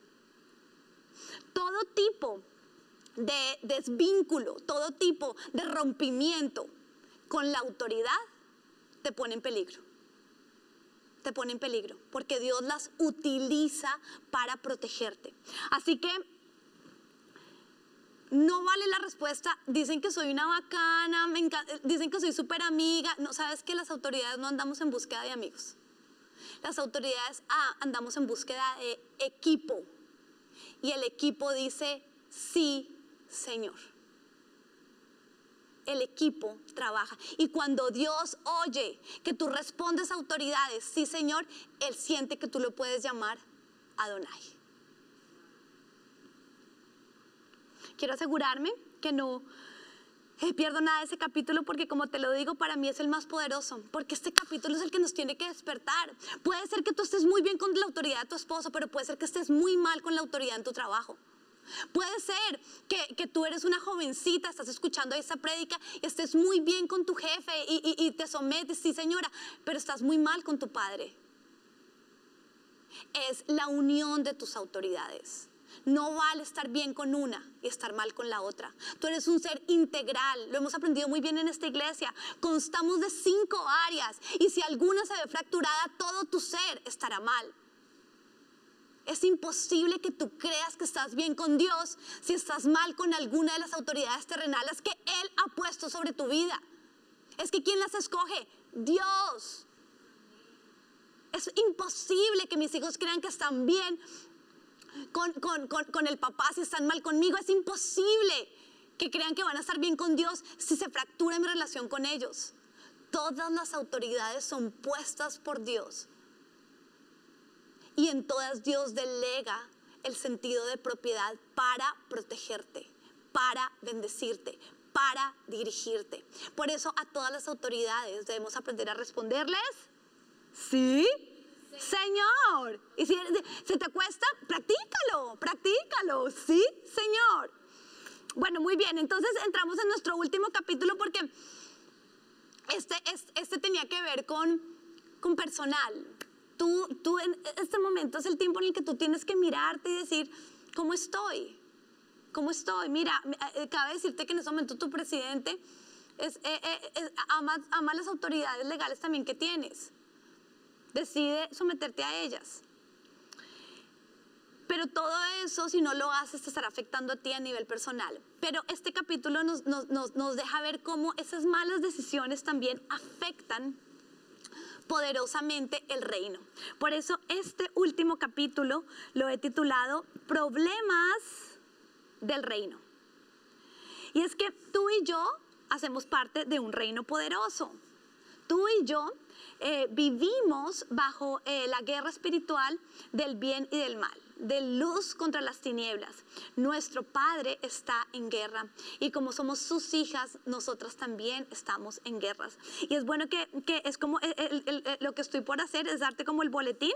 Todo tipo de desvínculo, todo tipo de rompimiento con la autoridad te pone en peligro. Te pone en peligro, porque Dios las utiliza para protegerte. Así que no vale la respuesta, dicen que soy una bacana, me dicen que soy súper amiga. No, sabes que las autoridades no andamos en búsqueda de amigos. Las autoridades ah, andamos en búsqueda de equipo. Y el equipo dice, sí, Señor el equipo trabaja. Y cuando Dios oye que tú respondes a autoridades, sí Señor, Él siente que tú lo puedes llamar Adonai. Quiero asegurarme que no eh, pierdo nada de ese capítulo porque como te lo digo, para mí es el más poderoso, porque este capítulo es el que nos tiene que despertar. Puede ser que tú estés muy bien con la autoridad de tu esposo, pero puede ser que estés muy mal con la autoridad en tu trabajo. Puede ser que, tú eres una jovencita, estás escuchando esa prédica, estés muy bien con tu jefe y, y te sometes, sí señora, pero estás muy mal con tu padre. Es la unión de tus autoridades. No vale estar bien con una y estar mal con la otra. Tú eres un ser integral. Lo hemos aprendido muy bien en esta iglesia. Constamos de cinco áreas y si alguna se ve fracturada, todo tu ser estará mal. Es imposible que tú creas que estás bien con Dios si estás mal con alguna de las autoridades terrenales que Él ha puesto sobre tu vida. Es que ¿quién las escoge? Dios. Es imposible que mis hijos crean que están bien con, con, el papá si están mal conmigo. Es imposible que crean que van a estar bien con Dios si se fractura mi relación con ellos. Todas las autoridades son puestas por Dios y en todas Dios delega el sentido de propiedad para protegerte, para bendecirte, para dirigirte. Por eso a todas las autoridades debemos aprender a responderles, sí, Señor. Y si se te cuesta, practícalo, practícalo, sí, Señor. Bueno, muy bien, entonces entramos en nuestro último capítulo porque este, este tenía que ver con, con personal, tú, tú en este momento es el tiempo en el que tú tienes que mirarte y decir, ¿cómo estoy? ¿Cómo estoy? Mira, eh, cabe decirte que en ese momento tu presidente es, eh, eh, ama, ama las autoridades legales también que tienes. Decide someterte a ellas. Pero todo eso, si no lo haces, te estará afectando a ti a nivel personal. Pero este capítulo nos, nos, nos, nos deja ver cómo esas malas decisiones también afectan poderosamente el reino. Por eso este último capítulo lo he titulado Problemas del reino. Y es que tú y yo hacemos parte de un reino poderoso. Tú y yo eh, vivimos bajo eh, la guerra espiritual del bien y del mal de luz contra las tinieblas. Nuestro Padre está en guerra y como somos sus hijas, nosotras también estamos en guerras. Y es bueno que, es como lo que estoy por hacer es darte como el boletín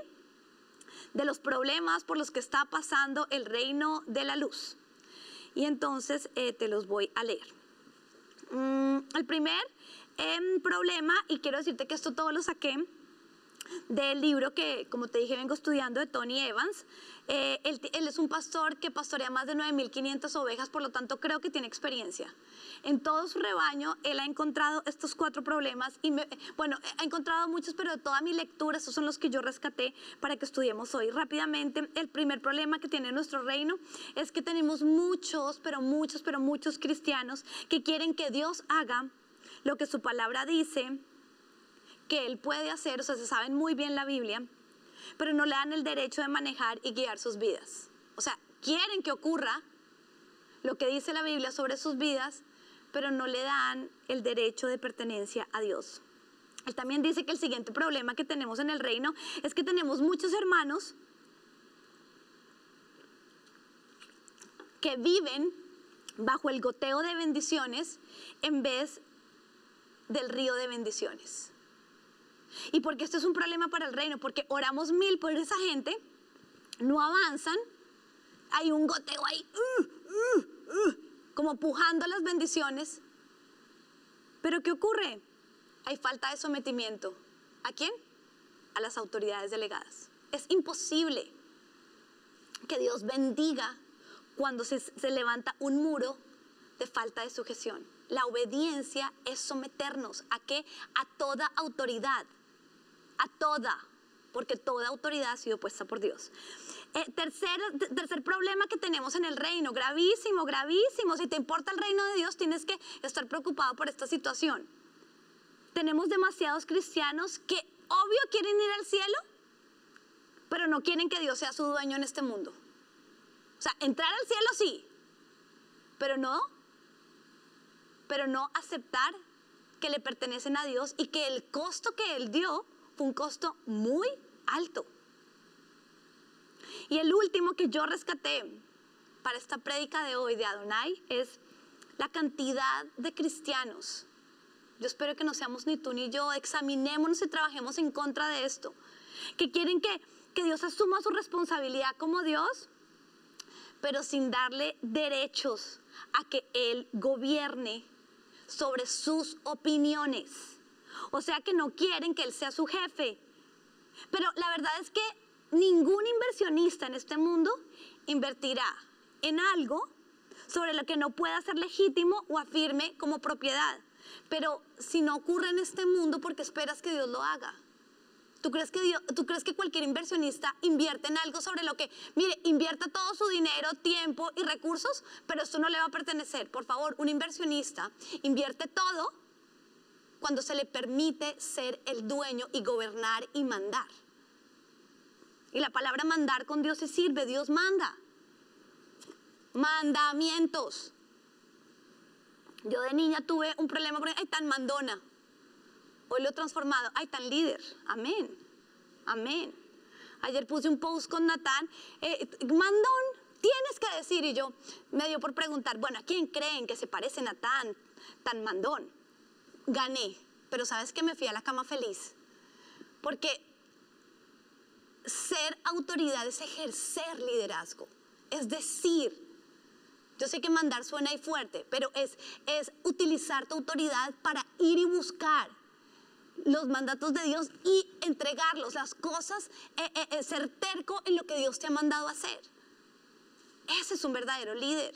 de los problemas por los que está pasando el reino de la luz. Y entonces eh, te los voy a leer. Mm, el primer em, problema, y quiero decirte que esto todo lo saqué del libro que, como te dije, vengo estudiando de Tony Evans. Eh, él, es un pastor que pastorea más de 9.500 ovejas, por lo tanto creo que tiene experiencia. En todo su rebaño, él ha encontrado estos cuatro problemas y, bueno, ha encontrado muchos, pero de toda mi lectura, estos son los que yo rescaté para que estudiemos hoy. Rápidamente, el primer problema que tiene nuestro reino es que tenemos muchos, pero muchos, pero muchos cristianos que quieren que Dios haga lo que su palabra dice que Él puede hacer, o sea, se saben muy bien la Biblia, pero no le dan el derecho de manejar y guiar sus vidas. O sea, quieren que ocurra lo que dice la Biblia sobre sus vidas, pero no le dan el derecho de pertenencia a Dios. Él también dice que el siguiente problema que tenemos en el reino es que tenemos muchos hermanos que viven bajo el goteo de bendiciones en vez del río de bendiciones. Y porque esto es un problema para el reino, porque oramos mil por esa gente, no avanzan, hay un goteo ahí, uh, uh, uh, como pujando las bendiciones. Pero ¿qué ocurre? Hay falta de sometimiento. ¿A quién? A las autoridades delegadas. Es imposible que Dios bendiga cuando se, levanta un muro de falta de sujeción. La obediencia es someternos a qué? A toda autoridad a toda, porque toda autoridad ha sido puesta por Dios. Eh, tercer, tercer problema que tenemos en el reino, gravísimo, gravísimo. Si te importa el reino de Dios, tienes que estar preocupado por esta situación. Tenemos demasiados cristianos que obvio quieren ir al cielo, pero no quieren que Dios sea su dueño en este mundo. O sea, entrar al cielo sí, pero no, pero no aceptar que le pertenecen a Dios y que el costo que Él dio fue un costo muy alto. Y el último que yo rescaté para esta prédica de hoy de Adonai es la cantidad de cristianos. Yo espero que no seamos ni tú ni yo, examinémonos y trabajemos en contra de esto. Que quieren que, que Dios asuma su responsabilidad como Dios, pero sin darle derechos a que Él gobierne sobre sus opiniones. O sea que no quieren que él sea su jefe. Pero la verdad es que ningún inversionista en este mundo invertirá en algo sobre lo que no pueda ser legítimo o afirme como propiedad. Pero si no ocurre en este mundo, ¿por qué esperas que Dios lo haga? ¿Tú crees, que ¿Tú crees que cualquier inversionista invierte en algo sobre lo que, mire, invierta todo su dinero, tiempo y recursos, pero esto no le va a pertenecer? Por favor, un inversionista invierte todo cuando se le permite ser el dueño y gobernar y mandar. Y la palabra mandar con Dios se sirve, Dios manda. Mandamientos. Yo de niña tuve un problema con, ay, tan mandona. Hoy lo he transformado, ay, tan líder. Amén. Amén. Ayer puse un post con Natán, eh, mandón, tienes que decir. Y yo me dio por preguntar, bueno, ¿a quién creen que se parece Natán, tan mandón? Gané, pero sabes que me fui a la cama feliz. Porque ser autoridad es ejercer liderazgo. Es decir, yo sé que mandar suena ahí fuerte, pero es, es utilizar tu autoridad para ir y buscar los mandatos de Dios y entregarlos, las cosas, eh, eh, eh, ser terco en lo que Dios te ha mandado hacer. Ese es un verdadero líder.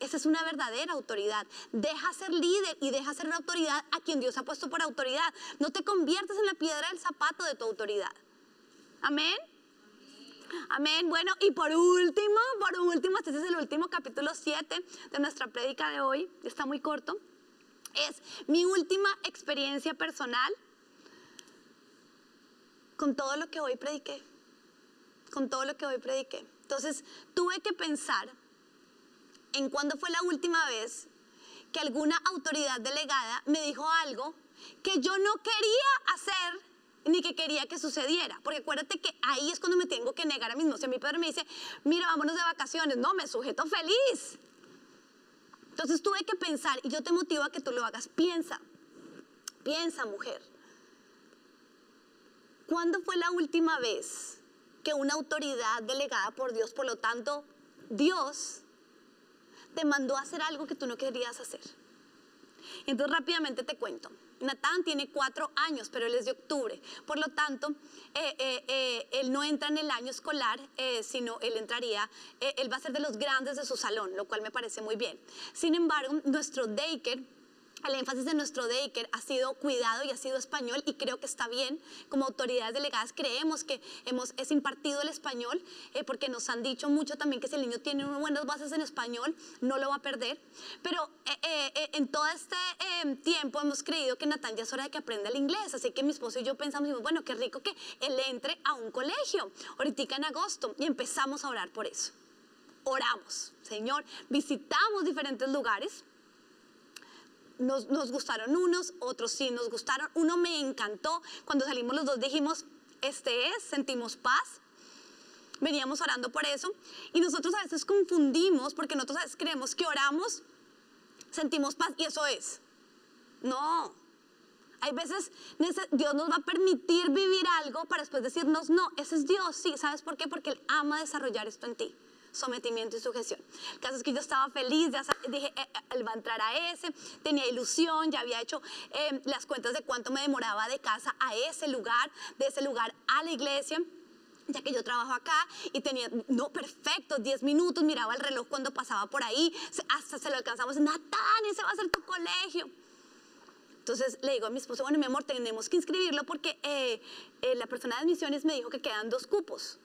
Esa es una verdadera autoridad. Deja ser líder y deja ser una autoridad a quien Dios ha puesto por autoridad. No te conviertas en la piedra del zapato de tu autoridad. Amén. Amén. Bueno, y por último, por último, este es el último capítulo 7 de nuestra prédica de hoy. Está muy corto. Es mi última experiencia personal con todo lo que hoy prediqué. Con todo lo que hoy prediqué. Entonces, tuve que pensar en cuándo fue la última vez que alguna autoridad delegada me dijo algo que yo no quería hacer ni que quería que sucediera. Porque acuérdate que ahí es cuando me tengo que negar a mí mismo. Si mi padre me dice, mira, vámonos de vacaciones, no, me sujeto feliz. Entonces tuve que pensar y yo te motivo a que tú lo hagas. Piensa, piensa mujer. ¿Cuándo fue la última vez que una autoridad delegada por Dios, por lo tanto, Dios te mandó a hacer algo que tú no querías hacer? Entonces rápidamente te cuento. Natán tiene cuatro años, pero él es de octubre. Por lo tanto, eh, eh, eh, él no entra en el año escolar, sino él entraría, él va a ser de los grandes de su salón, lo cual me parece muy bien. Sin embargo, nuestro daycare el énfasis de nuestro daycare ha sido cuidado y ha sido español y creo que está bien. Como autoridades delegadas creemos que hemos, es impartido el español eh, porque nos han dicho mucho también que si el niño tiene unas buenas bases en español no lo va a perder. Pero eh, eh, en todo este tiempo hemos creído que Natán ya es hora de que aprenda el inglés. Así que mi esposo y yo pensamos, bueno, qué rico que él entre a un colegio ahorita en agosto y empezamos a orar por eso. Oramos, Señor, visitamos diferentes lugares nos, gustaron unos, otros sí nos gustaron. Uno me encantó. Cuando salimos los dos dijimos, este es, sentimos paz. Veníamos orando por eso. Y nosotros a veces confundimos porque nosotros a veces creemos que oramos, sentimos paz y eso es. No. Hay veces Dios nos va a permitir vivir algo para después decirnos, no, ese es Dios, sí. ¿Sabes por qué? Porque Él ama desarrollar esto en ti sometimiento y sujeción. El caso es que yo estaba feliz, ya dije, eh, eh, él va a entrar a ese, tenía ilusión, ya había hecho eh, las cuentas de cuánto me demoraba de casa a ese lugar, de ese lugar a la iglesia ya que yo trabajo acá y tenía, no, perfecto, 10 minutos, miraba el reloj cuando pasaba por ahí, hasta se lo alcanzamos, Natán, ese va a ser tu colegio. Entonces le digo a mi esposo, bueno, mi amor, tenemos que inscribirlo porque la persona de admisiones me dijo que quedan dos cupos.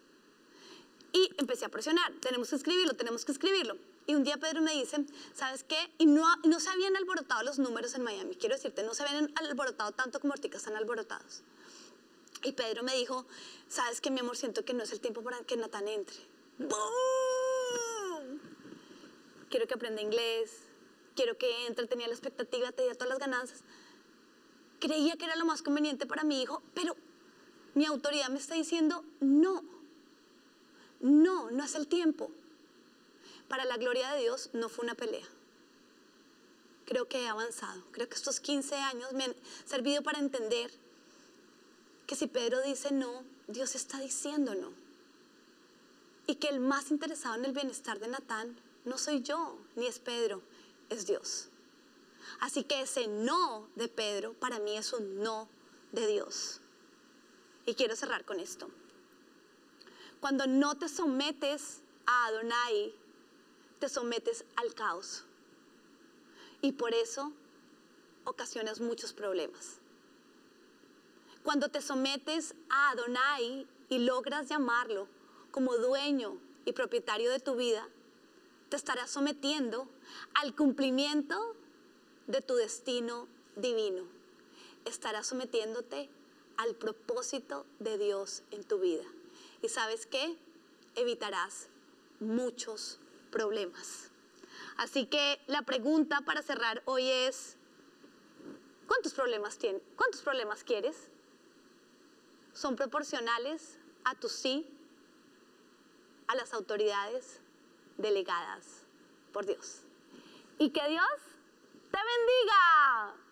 Y empecé a presionar, tenemos que escribirlo, tenemos que escribirlo. Y un día Pedro me dice, ¿sabes qué? Y no, no se habían alborotado los números en Miami, quiero decirte, no se habían alborotado tanto como ahorita están alborotados. Y Pedro me dijo, ¿sabes qué, mi amor? Siento que no es el tiempo para que Natán entre. Quiero que aprenda inglés, quiero que entre, tenía la expectativa, tenía todas las ganancias. Creía que era lo más conveniente para mi hijo, pero mi autoridad me está diciendo, no no, no es el tiempo. Para la gloria de Dios no fue una pelea. Creo que he avanzado. Creo que estos 15 años me han servido para entender que si Pedro dice no, Dios está diciendo no. Y que el más interesado en el bienestar de Natán no soy yo, ni es Pedro, es Dios. Así que ese no de Pedro para mí es un no de Dios. Y quiero cerrar con esto. Cuando no te sometes a Adonai, te sometes al caos. Y por eso ocasionas muchos problemas. Cuando te sometes a Adonai y logras llamarlo como dueño y propietario de tu vida, te estarás sometiendo al cumplimiento de tu destino divino. Estarás sometiéndote al propósito de Dios en tu vida. Y sabes qué? Evitarás muchos problemas. Así que la pregunta para cerrar hoy es, ¿cuántos problemas tienes? ¿Cuántos problemas quieres? ¿Son proporcionales a tu sí, a las autoridades delegadas por Dios? Y que Dios te bendiga.